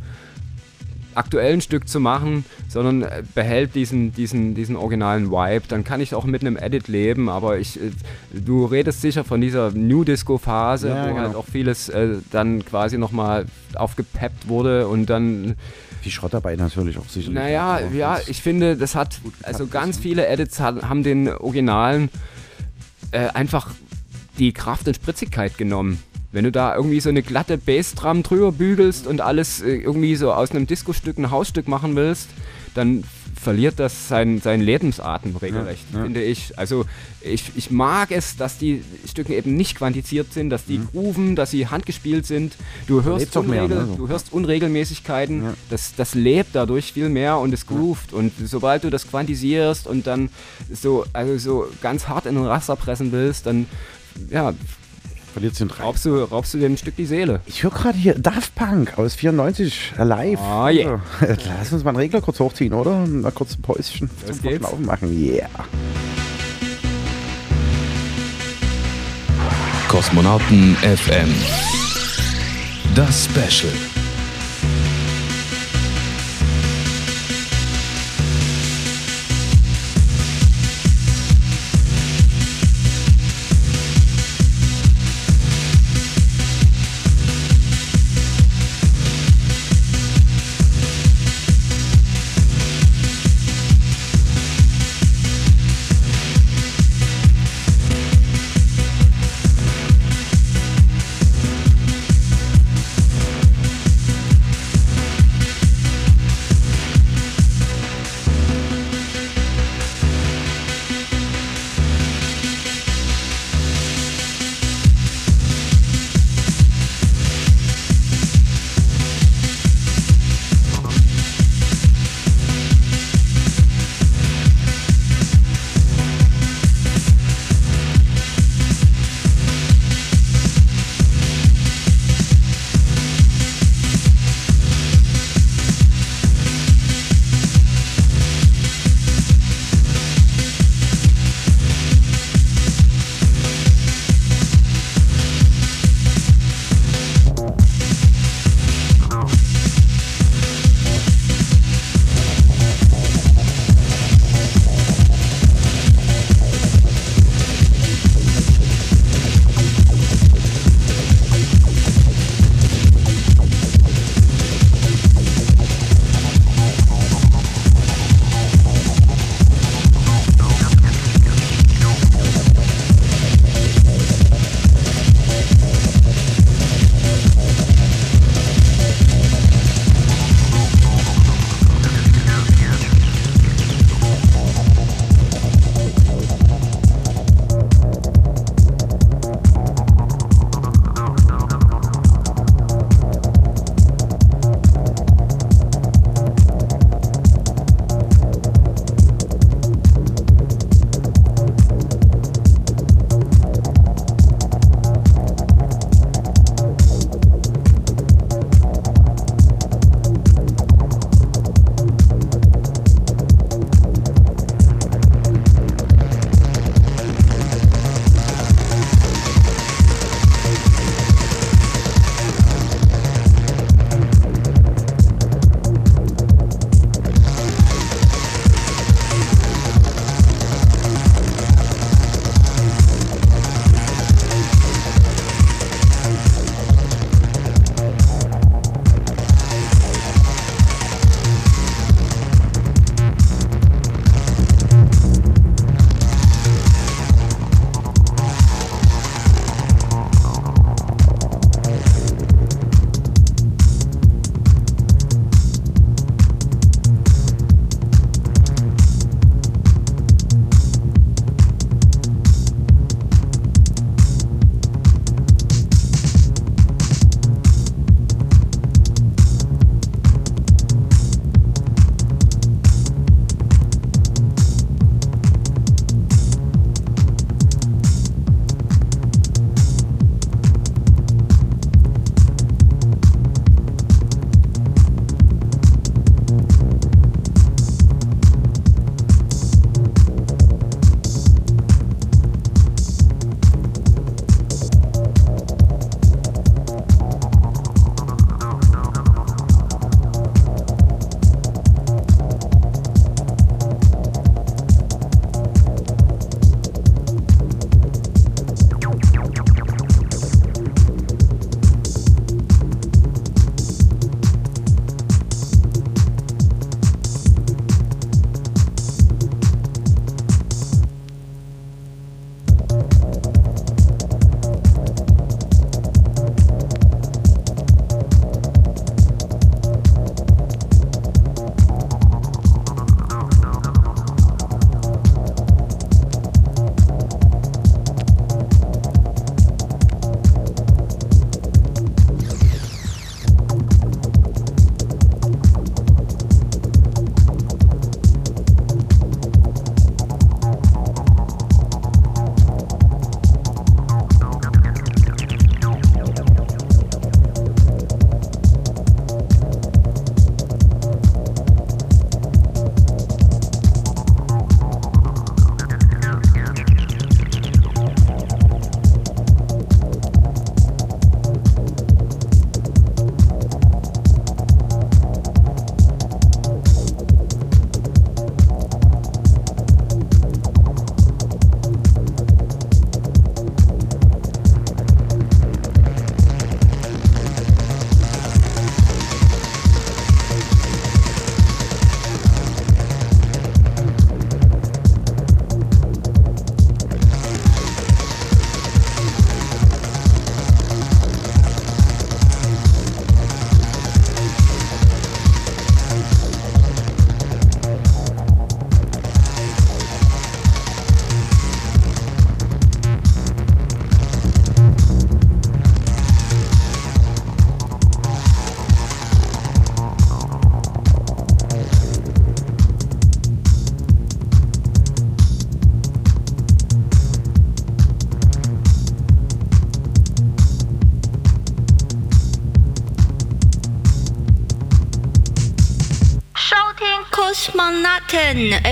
aktuellen Stück zu machen, sondern äh, behält diesen, diesen, diesen originalen Vibe, dann kann ich auch mit einem Edit leben, aber ich, äh, du redest sicher von dieser New Disco Phase, Ja, wo genau. halt auch vieles äh, dann quasi nochmal aufgepeppt wurde und dann Viel Schrott dabei natürlich auch sicherlich. naja, ja, ich finde, das hat, also ganz viele Edits haben den Originalen äh, einfach die Kraft und Spritzigkeit genommen. Wenn du da irgendwie so eine glatte Bassdrum drüber bügelst und alles äh, irgendwie so aus einem Disco-Stück ein Hausstück machen willst, dann verliert das seinen sein Lebensatem regelrecht, Ja, ja. finde ich. Also ich, ich mag es, dass die Stücke eben nicht quantiziert sind, dass die grooven, dass sie handgespielt sind. Du hörst, auch mehr, Unregel, ne, so. du hörst Unregelmäßigkeiten, Ja. das, das lebt dadurch viel mehr und es groovt. Und sobald du das quantisierst und dann so, also so ganz hart in den Raster pressen willst, dann ja, verliert den Reiz. raubst du, raubst du dem Stück die Seele. Ich höre gerade hier Daft Punk aus 94 äh, live. Ah, yeah. Also, Lass uns mal einen Regler kurz hochziehen, oder? Mal kurz ein Päuschen Los zum. Verschnaufen machen. Yeah. Kosmonauten FM. Das Special.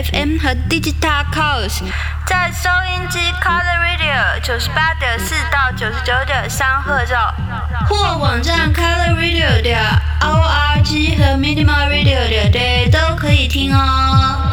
FM 和 Digital Coast 在收音机 Color Radio 九十八点四到九十九点三赫兆，或网站 Color Radio 点 org 和 Minimal Radio 点 day 都可以听哦。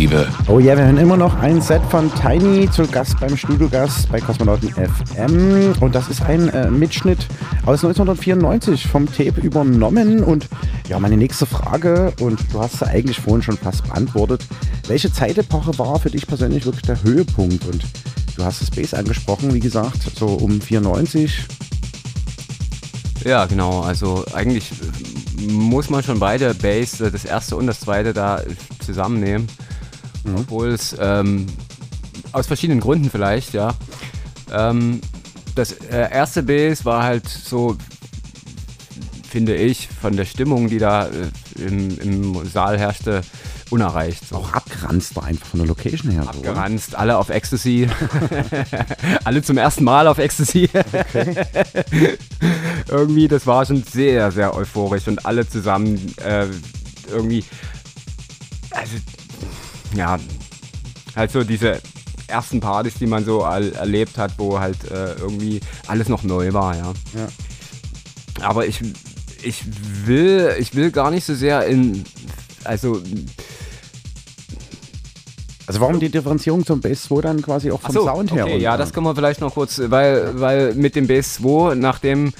Retrospektive. Oh ja, wir hören immer noch ein Set von Tiny zu Gast beim Studiogast bei Kosmonauten FM. Und das ist ein äh, Mitschnitt aus 1994 vom Tape übernommen. Und ja, meine nächste Frage, und du hast sie eigentlich vorhin schon fast beantwortet. Welche Zeitepoche war für dich persönlich wirklich der Höhepunkt? Und du hast das Bass angesprochen, wie gesagt, so um 94. Ja, genau. Also eigentlich muss man schon beide Bass, äh, das erste und das zweite, da äh, zusammennehmen. Obwohl es ähm, aus verschiedenen Gründen vielleicht, ja. Ähm, das äh, erste Bass war halt so, finde ich, von der Stimmung, die da äh, im, im Saal herrschte, unerreicht. So. Auch abgeranzt war einfach von der Location her. so? Abgeranzt, alle auf Ecstasy. alle zum ersten Mal auf Ecstasy. irgendwie, das war schon sehr, sehr euphorisch und alle zusammen äh, irgendwie, also, ja, halt so diese ersten Partys, die man so erlebt hat, wo halt äh, irgendwie alles noch neu war, ja. Ja. Aber ich, ich will, ich will gar nicht so sehr in, also Also warum die Differenzierung zum Bass 2 dann quasi auch vom so, Sound her? Okay, ja, das können wir vielleicht noch kurz, weil, weil mit dem Bass 2, nachdem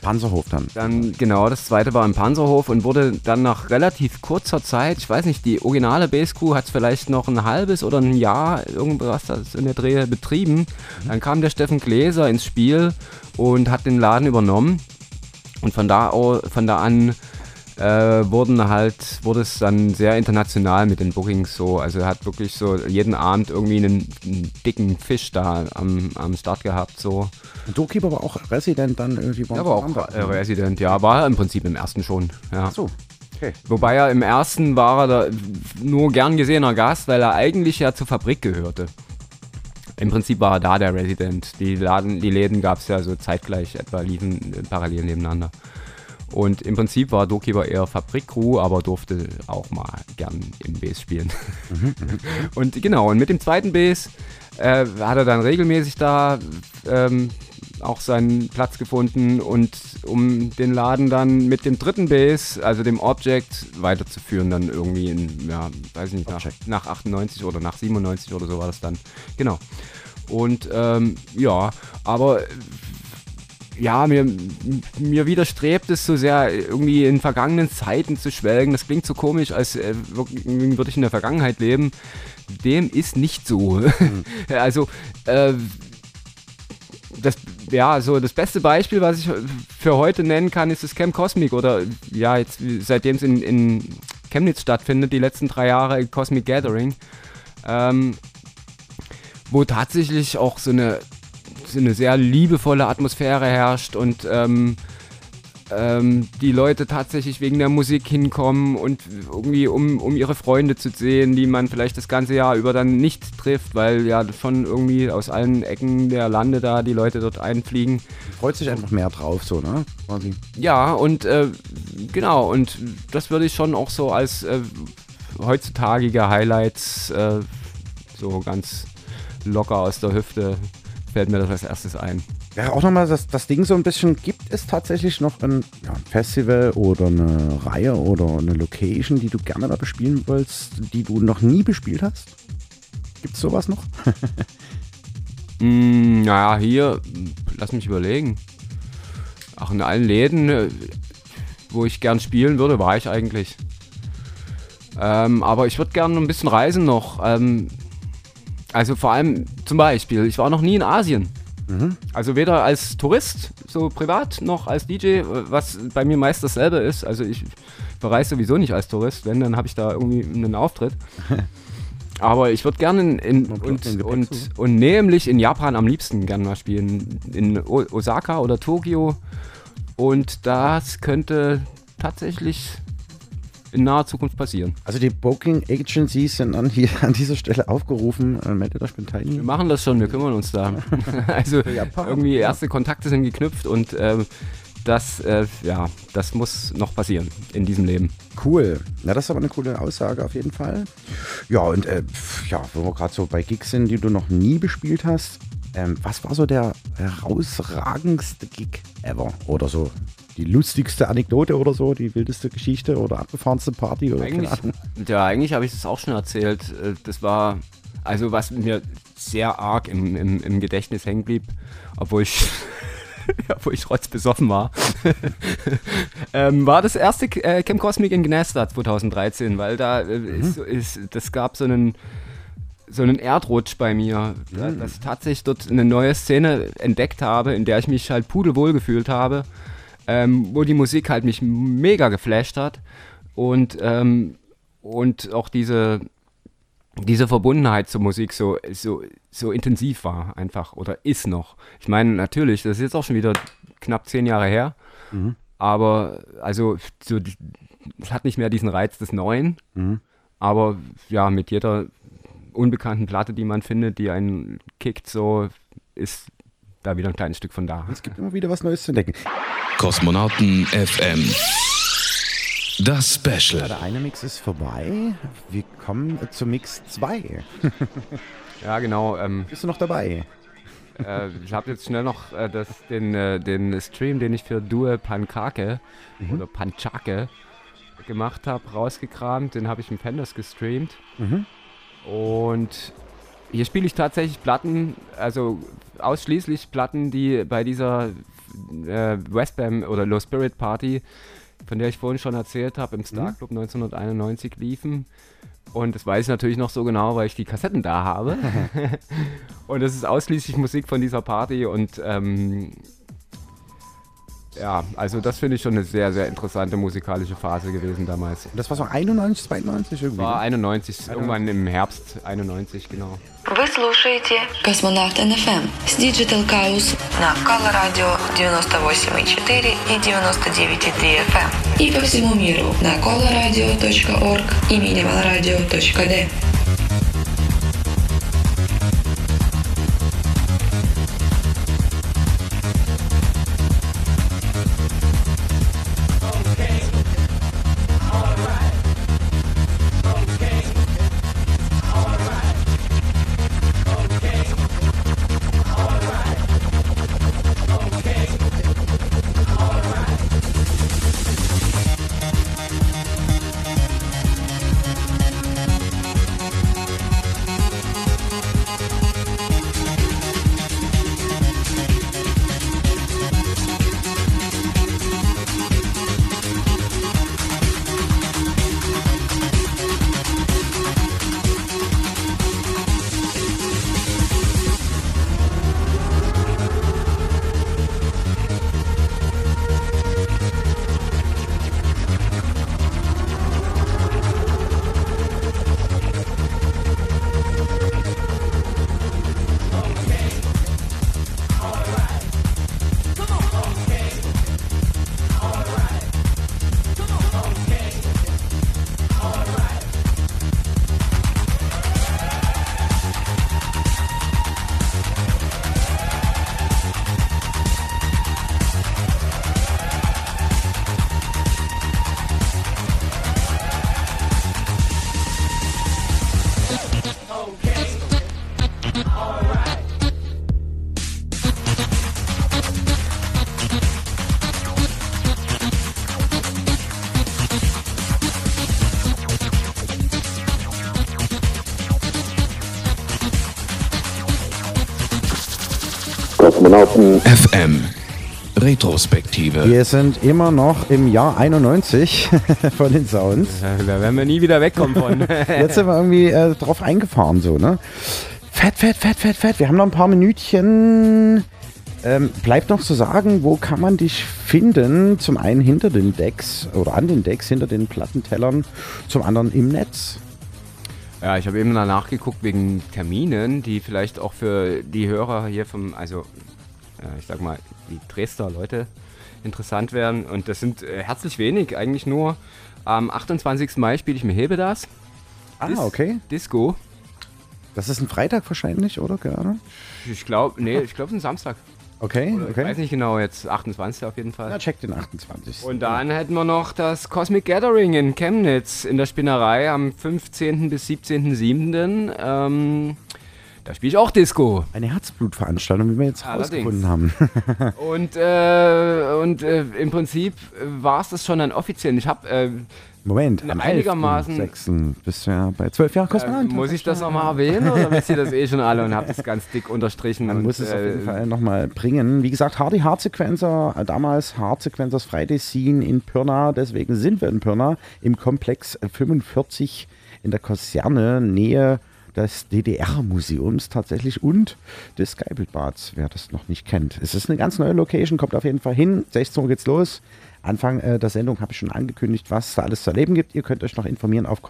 Panzerhof dann. dann, genau, das zweite war im Panzerhof und wurde dann nach relativ kurzer Zeit, ich weiß nicht, die originale Crew hat es vielleicht noch ein halbes oder ein Jahr irgendwas das in der Dreh betrieben. Dann kam der Steffen Gläser ins Spiel und hat den Laden übernommen. Und von da, von da an äh, wurden halt, wurde es dann sehr international mit den Bookings so. Also er hat wirklich so jeden Abend irgendwie einen, einen dicken Fisch da am, am Start gehabt so. Und Doorkeeper war auch Resident dann irgendwie Er war am auch äh, Resident, ja, war er im Prinzip im ersten schon. Ja. Ach so, okay. Wobei er im ersten war er da nur gern gesehener Gast, weil er eigentlich ja zur Fabrik gehörte. Im Prinzip war er da der Resident. Die, Laden, die Läden gab es ja so zeitgleich etwa, liefen äh, parallel nebeneinander. Und im Prinzip war Dokeeper eher Fabrikcrew, aber durfte auch mal gern im Bass spielen. und genau, und mit dem zweiten Bass äh, hat er dann regelmäßig da ähm, auch seinen Platz gefunden und um den Laden dann mit dem dritten Bass, also dem Object, weiterzuführen, dann irgendwie in, ja, weiß nicht, nach, nach 98 oder nach 97 oder so war das dann. Genau. Und ähm, ja, aber ja, mir, mir widerstrebt es so sehr, irgendwie in vergangenen Zeiten zu schwelgen. Das klingt so komisch, als äh, würde ich in der Vergangenheit leben. Dem ist nicht so. also, äh, das, ja, so das beste Beispiel, was ich für heute nennen kann, ist das Camp Cosmic oder ja, jetzt seitdem es in, in Chemnitz stattfindet, die letzten drei Jahre Cosmic Gathering, ähm, wo tatsächlich auch so eine, eine sehr liebevolle Atmosphäre herrscht und ähm, ähm, die Leute tatsächlich wegen der Musik hinkommen und irgendwie um, um ihre Freunde zu sehen, die man vielleicht das ganze Jahr über dann nicht trifft, weil ja schon irgendwie aus allen Ecken der Lande da die Leute dort einfliegen. Freut sich einfach mehr drauf, so, ne? Quasi. Ja, und äh, genau, und das würde ich schon auch so als äh, heutzutagige Highlights äh, so ganz locker aus der Hüfte fällt mir das als erstes ein. Ja, auch nochmal das, das Ding so ein bisschen, gibt es tatsächlich noch ein, ja, ein Festival oder eine Reihe oder eine Location, die du gerne mal bespielen willst, die du noch nie bespielt hast? Gibt es sowas noch? Mm, naja, hier, lass mich überlegen. Ach, in allen Läden, äh, wo ich gern spielen würde, war ich eigentlich. Ähm, aber ich würde gerne ein bisschen reisen noch. Ähm, also vor allem zum Beispiel, ich war noch nie in Asien. Also weder als Tourist, so privat, noch als DJ, was bei mir meist dasselbe ist. Also ich verreise sowieso nicht als Tourist, wenn, dann habe ich da irgendwie einen Auftritt. Aber ich würde gerne in, in, und, und, und nämlich in Japan am liebsten gerne mal spielen. In Osaka oder Tokio. Und das könnte tatsächlich in naher Zukunft passieren. Also die Booking Agencies sind an, hier an dieser Stelle aufgerufen. Äh, meldet euch mit Wir Tiny. machen das schon, wir kümmern uns da. also irgendwie erste Kontakte sind geknüpft und ähm, das, äh, ja, das muss noch passieren in diesem Leben. Cool. Na, das ist aber eine coole Aussage auf jeden Fall. Ja, und äh, ja, wo wir gerade so bei Gigs sind, die du noch nie bespielt hast, ähm, was war so der herausragendste Gig ever? Oder so die lustigste Anekdote oder so, die wildeste Geschichte oder abgefahrenste Party oder Eigentlich, ja, eigentlich habe ich das auch schon erzählt. Äh, Das war, also was mir sehr arg im, im, im Gedächtnis hängen blieb, obwohl ich, obwohl ich rotzbesoffen war, ähm, war das erste äh, Camp Cosmic in Gnesta 2013, weil da äh, ist, ist, das gab so einen so einen Erdrutsch bei mir, da- dass ich tatsächlich dort eine neue Szene entdeckt habe, in der ich mich halt pudelwohl gefühlt habe, ähm, wo die Musik halt mich mega geflasht hat. Und, ähm, und auch diese, diese Verbundenheit zur Musik so, so, so intensiv war einfach oder ist noch. Ich meine, natürlich, das ist jetzt auch schon wieder knapp zehn Jahre her, aber also so, es hat nicht mehr diesen Reiz des Neuen, aber ja, mit jeder unbekannten Platte, die man findet, die einen kickt, so ist da wieder ein kleines Stück von da. Es gibt immer wieder was Neues zu entdecken. Kosmonauten FM. Das Ja, Special. der eine Mix ist vorbei. Wir kommen zu Mix 2. Ja, genau. Ähm, Bist du noch dabei? äh, ich habe jetzt schnell noch äh, das, den, äh, den Stream, den ich für Due Pankake oder Panchake gemacht habe, rausgekramt. Den habe ich im Fenders gestreamt. Mhm. Und hier spiele ich tatsächlich Platten, also ausschließlich Platten, die bei dieser äh, Westbam oder Low Spirit Party, von der ich vorhin schon erzählt habe, im Star Club 1991 liefen. Und das weiß ich natürlich noch so genau, weil ich die Kassetten da habe. und es ist ausschließlich Musik von dieser Party und ähm, Ja, also das finde ich schon eine sehr, sehr interessante musikalische Phase gewesen damals. Das war so 91, 92 irgendwie. War ne? 91, irgendwann im Herbst 91, genau. Вы слушаете Космонавт НФМ с Digital Chaos на Color Radio 98,4 и 99,3 FM и по всему миру на colorradio.org и minimalradio.d. Kosmonauten FM. Retrospektive. Wir sind immer noch im Jahr 91 von den Sounds. Da werden wir nie wieder wegkommen von. Jetzt sind wir irgendwie äh, drauf eingefahren, so, ne? Fett, fett, fett, fett, fett. Wir haben noch ein paar Minütchen. Ähm, bleibt noch zu sagen, wo kann man dich finden? Zum einen hinter den Decks oder an den Decks, hinter den Plattentellern, zum anderen im Netz. Ja, ich habe eben mal nachgeguckt wegen Terminen, die vielleicht auch für die Hörer hier vom, also ich sag mal, die Dresdner Leute interessant werden. Und das sind äh, herzlich wenig, eigentlich nur am 28. Mai spiele ich mir Hebe das. Ah, Dis- okay. Disco. Das ist ein Freitag wahrscheinlich, oder? Gerade? Ich glaube, nee, ich glaube, es ist ein Samstag. Okay, Oder Ich okay. weiß nicht genau, jetzt 28 auf jeden Fall. Ja, check den 28. Und dann hätten wir noch das Cosmic Gathering in Chemnitz in der Spinnerei am 15. bis 17.07. Ähm, da spiele ich auch Disco. Eine Herzblutveranstaltung, wie wir jetzt Allerdings. rausgefunden haben. Und, äh, und äh, im Prinzip war es das schon dann offiziell. Ich habe, äh, Moment, am einigermaßen- 11.06. bist du ja bei 12 Jahren äh, Kosmonaut. muss ich das nochmal erwähnen oder wisst ihr das eh schon alle und habt es ganz dick unterstrichen? Man und, muss es auf jeden äh, Fall nochmal bringen. Wie gesagt, Hardy Hardsequencer, äh, damals Hardsequencers Friday Scene in Pirna, deswegen sind wir in Pirna im Komplex 45 in der Kaserne, Nähe des DDR-Museums tatsächlich und des Geibelbads, wer das noch nicht kennt. Es ist eine ganz neue Location, kommt auf jeden Fall hin. 16 Uhr geht's los. Anfang äh, der Sendung habe ich schon angekündigt, was da alles zu erleben gibt. Ihr könnt euch noch informieren auf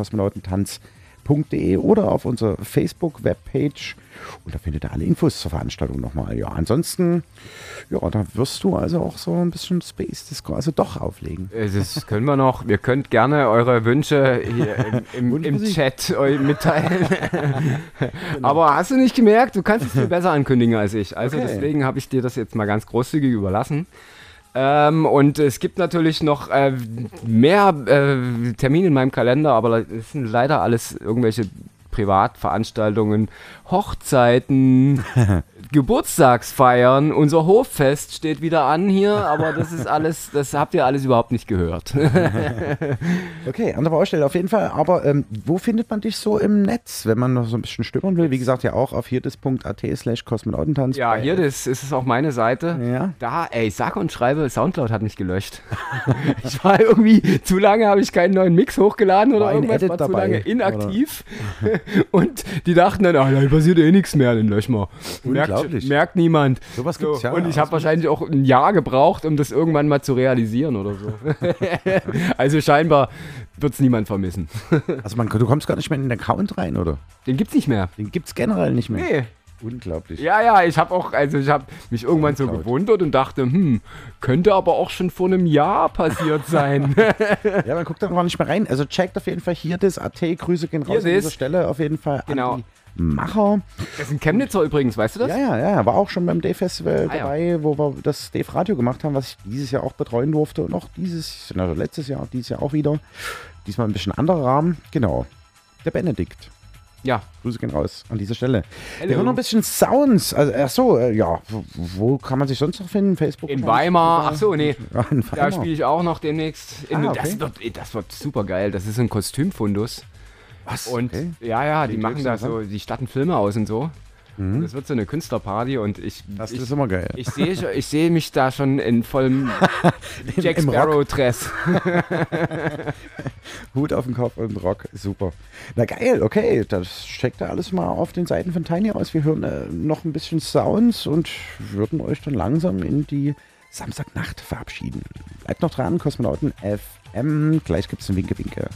kosmonautentanz.de oder auf unserer Facebook-Webpage. Und da findet ihr alle Infos zur Veranstaltung nochmal. Ja, ansonsten, ja, da wirst du also auch so ein bisschen Space Disco, also doch auflegen. äh, Das können wir noch. Ihr könnt gerne eure Wünsche hier im, im, im. Chat euch mitteilen. Aber hast du nicht gemerkt, du kannst es viel besser ankündigen als ich. Also Okay. deswegen habe ich dir das jetzt mal ganz großzügig überlassen. Ähm, und es gibt natürlich noch äh, mehr äh, Termine in meinem Kalender, aber das sind leider alles irgendwelche Privatveranstaltungen, Hochzeiten, Geburtstagsfeiern. Unser Hoffest steht wieder an hier, aber das ist alles, das habt ihr alles überhaupt nicht gehört. Okay, andere Baustelle auf jeden Fall. Aber ähm, wo findet man dich so im Netz, wenn man noch so ein bisschen stöbern will? Wie gesagt, ja auch auf hierdis.at slash kosmonautentanz. Ja, das ist es auch meine Seite. Ja. Da, ey, sag und schreibe, Soundcloud hat mich gelöscht. ich war irgendwie, zu lange habe ich keinen neuen Mix hochgeladen oder War irgendwas, war zu dabei, lange inaktiv. und die dachten dann, ah, da passiert eh nichts mehr, den löschen wir. Merken Unglaublich. merkt niemand. Sowas So, gibt's ja. und ich habe wahrscheinlich auch ein Jahr gebraucht, um das irgendwann mal zu realisieren oder so. also scheinbar wird es niemand vermissen. Also man, du kommst gar nicht mehr in den Account rein, oder? Den gibt's nicht mehr. Den gibt's generell nicht mehr. Nee. Unglaublich. Ja, ja, ich habe auch, also ich habe mich irgendwann so Cloud. gewundert und dachte, hm, könnte aber auch schon vor einem Jahr passiert sein. Ja, man guckt da gar nicht mehr rein. Also checkt auf jeden Fall hier das AT. Grüße gehen raus Hier an dieser. Stelle auf jeden Fall Genau. an Macher. das ist ein Chemnitzer übrigens, weißt du das? Ja, ja, ja. War auch schon beim Day-Festival Ah, ja. dabei, wo wir das Dave-Radio gemacht haben, was ich dieses Jahr auch betreuen durfte. Und auch dieses, also letztes Jahr, dieses Jahr auch wieder. Diesmal ein bisschen anderer Rahmen. Genau. Der Benedikt. Ja. Grüße gehen raus an dieser Stelle. Hello. Wir hören noch ein bisschen Sounds. Also, ach so, äh, ja. Wo, wo kann man sich sonst noch finden? Facebook? In? Weimar, ach so, nee. Ja, Da spiele ich auch noch demnächst. In, Ah, das, okay. wird, das wird super geil. Das ist ein Kostümfundus. Was? Und Okay. ja, ja, die Klingt machen da so, die statten Filme aus und so. Und Das wird so eine Künstlerparty und ich, Das ich, ist immer geil. ich sehe ich sehe mich da schon in vollem Jack. Sparrow-Dress. Hut auf den Kopf und Rock, super. Na geil, okay, das checkt da alles mal auf den Seiten von Tiny aus. Wir hören äh, noch ein bisschen Sounds und würden euch dann langsam in die Samstagnacht verabschieden. Bleibt noch dran, Kosmonauten FM. Gleich gibt's ein Winke-Winke.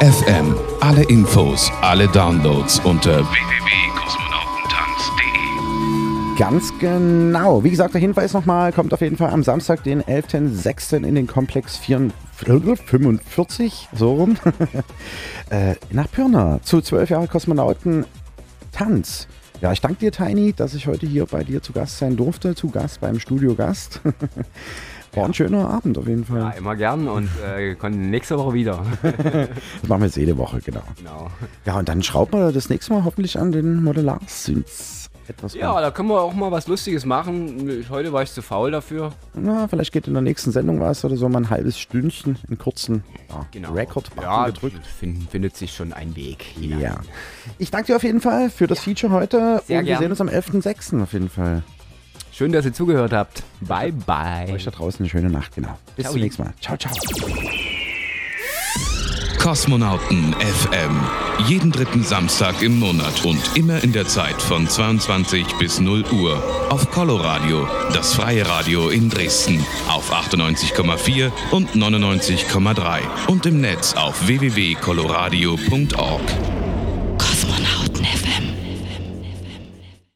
FM. Alle Infos, alle Downloads unter www.kosmonautentanz.de. Ganz genau. Wie gesagt, der Hinweis nochmal, kommt auf jeden Fall am Samstag, den 11.06. in den Komplex 45, so rum, äh, nach Pirna zu 12 Jahre Kosmonauten Tanz. Ja, ich danke dir, Tiny, dass ich heute hier bei dir zu Gast sein durfte, zu Gast beim Studio Gast. War ein schöner Abend auf jeden Fall. Ja, immer gern und äh, kommen nächste Woche wieder. Das machen wir jetzt jede Woche, genau. genau. Ja, und dann schrauben wir das nächste Mal hoffentlich an den Modellars-Synths etwas Ja, da können wir auch mal was Lustiges machen. Heute war ich zu faul dafür. Na, vielleicht geht in der nächsten Sendung was oder so mal ein halbes Stündchen, einen kurzen ja, Genau. Record-Button ja, gedrückt. Find, findet sich schon ein Weg. hinein. Ja. Ich danke dir auf jeden Fall für das Feature heute Sehr und wir gern. sehen uns am 11.06. auf jeden Fall. Schön, dass ihr zugehört habt. Bye, bye. Euch da draußen eine schöne Nacht, genau. Bis Ciao. zum nächsten Mal. Ciao, ciao. Kosmonauten FM. Jeden dritten Samstag im Monat und immer in der Zeit von 22 bis 0 Uhr. Auf Coloradio, das freie Radio in Dresden. Auf 98,4 und 99,3. Und im Netz auf www.coloradio.org.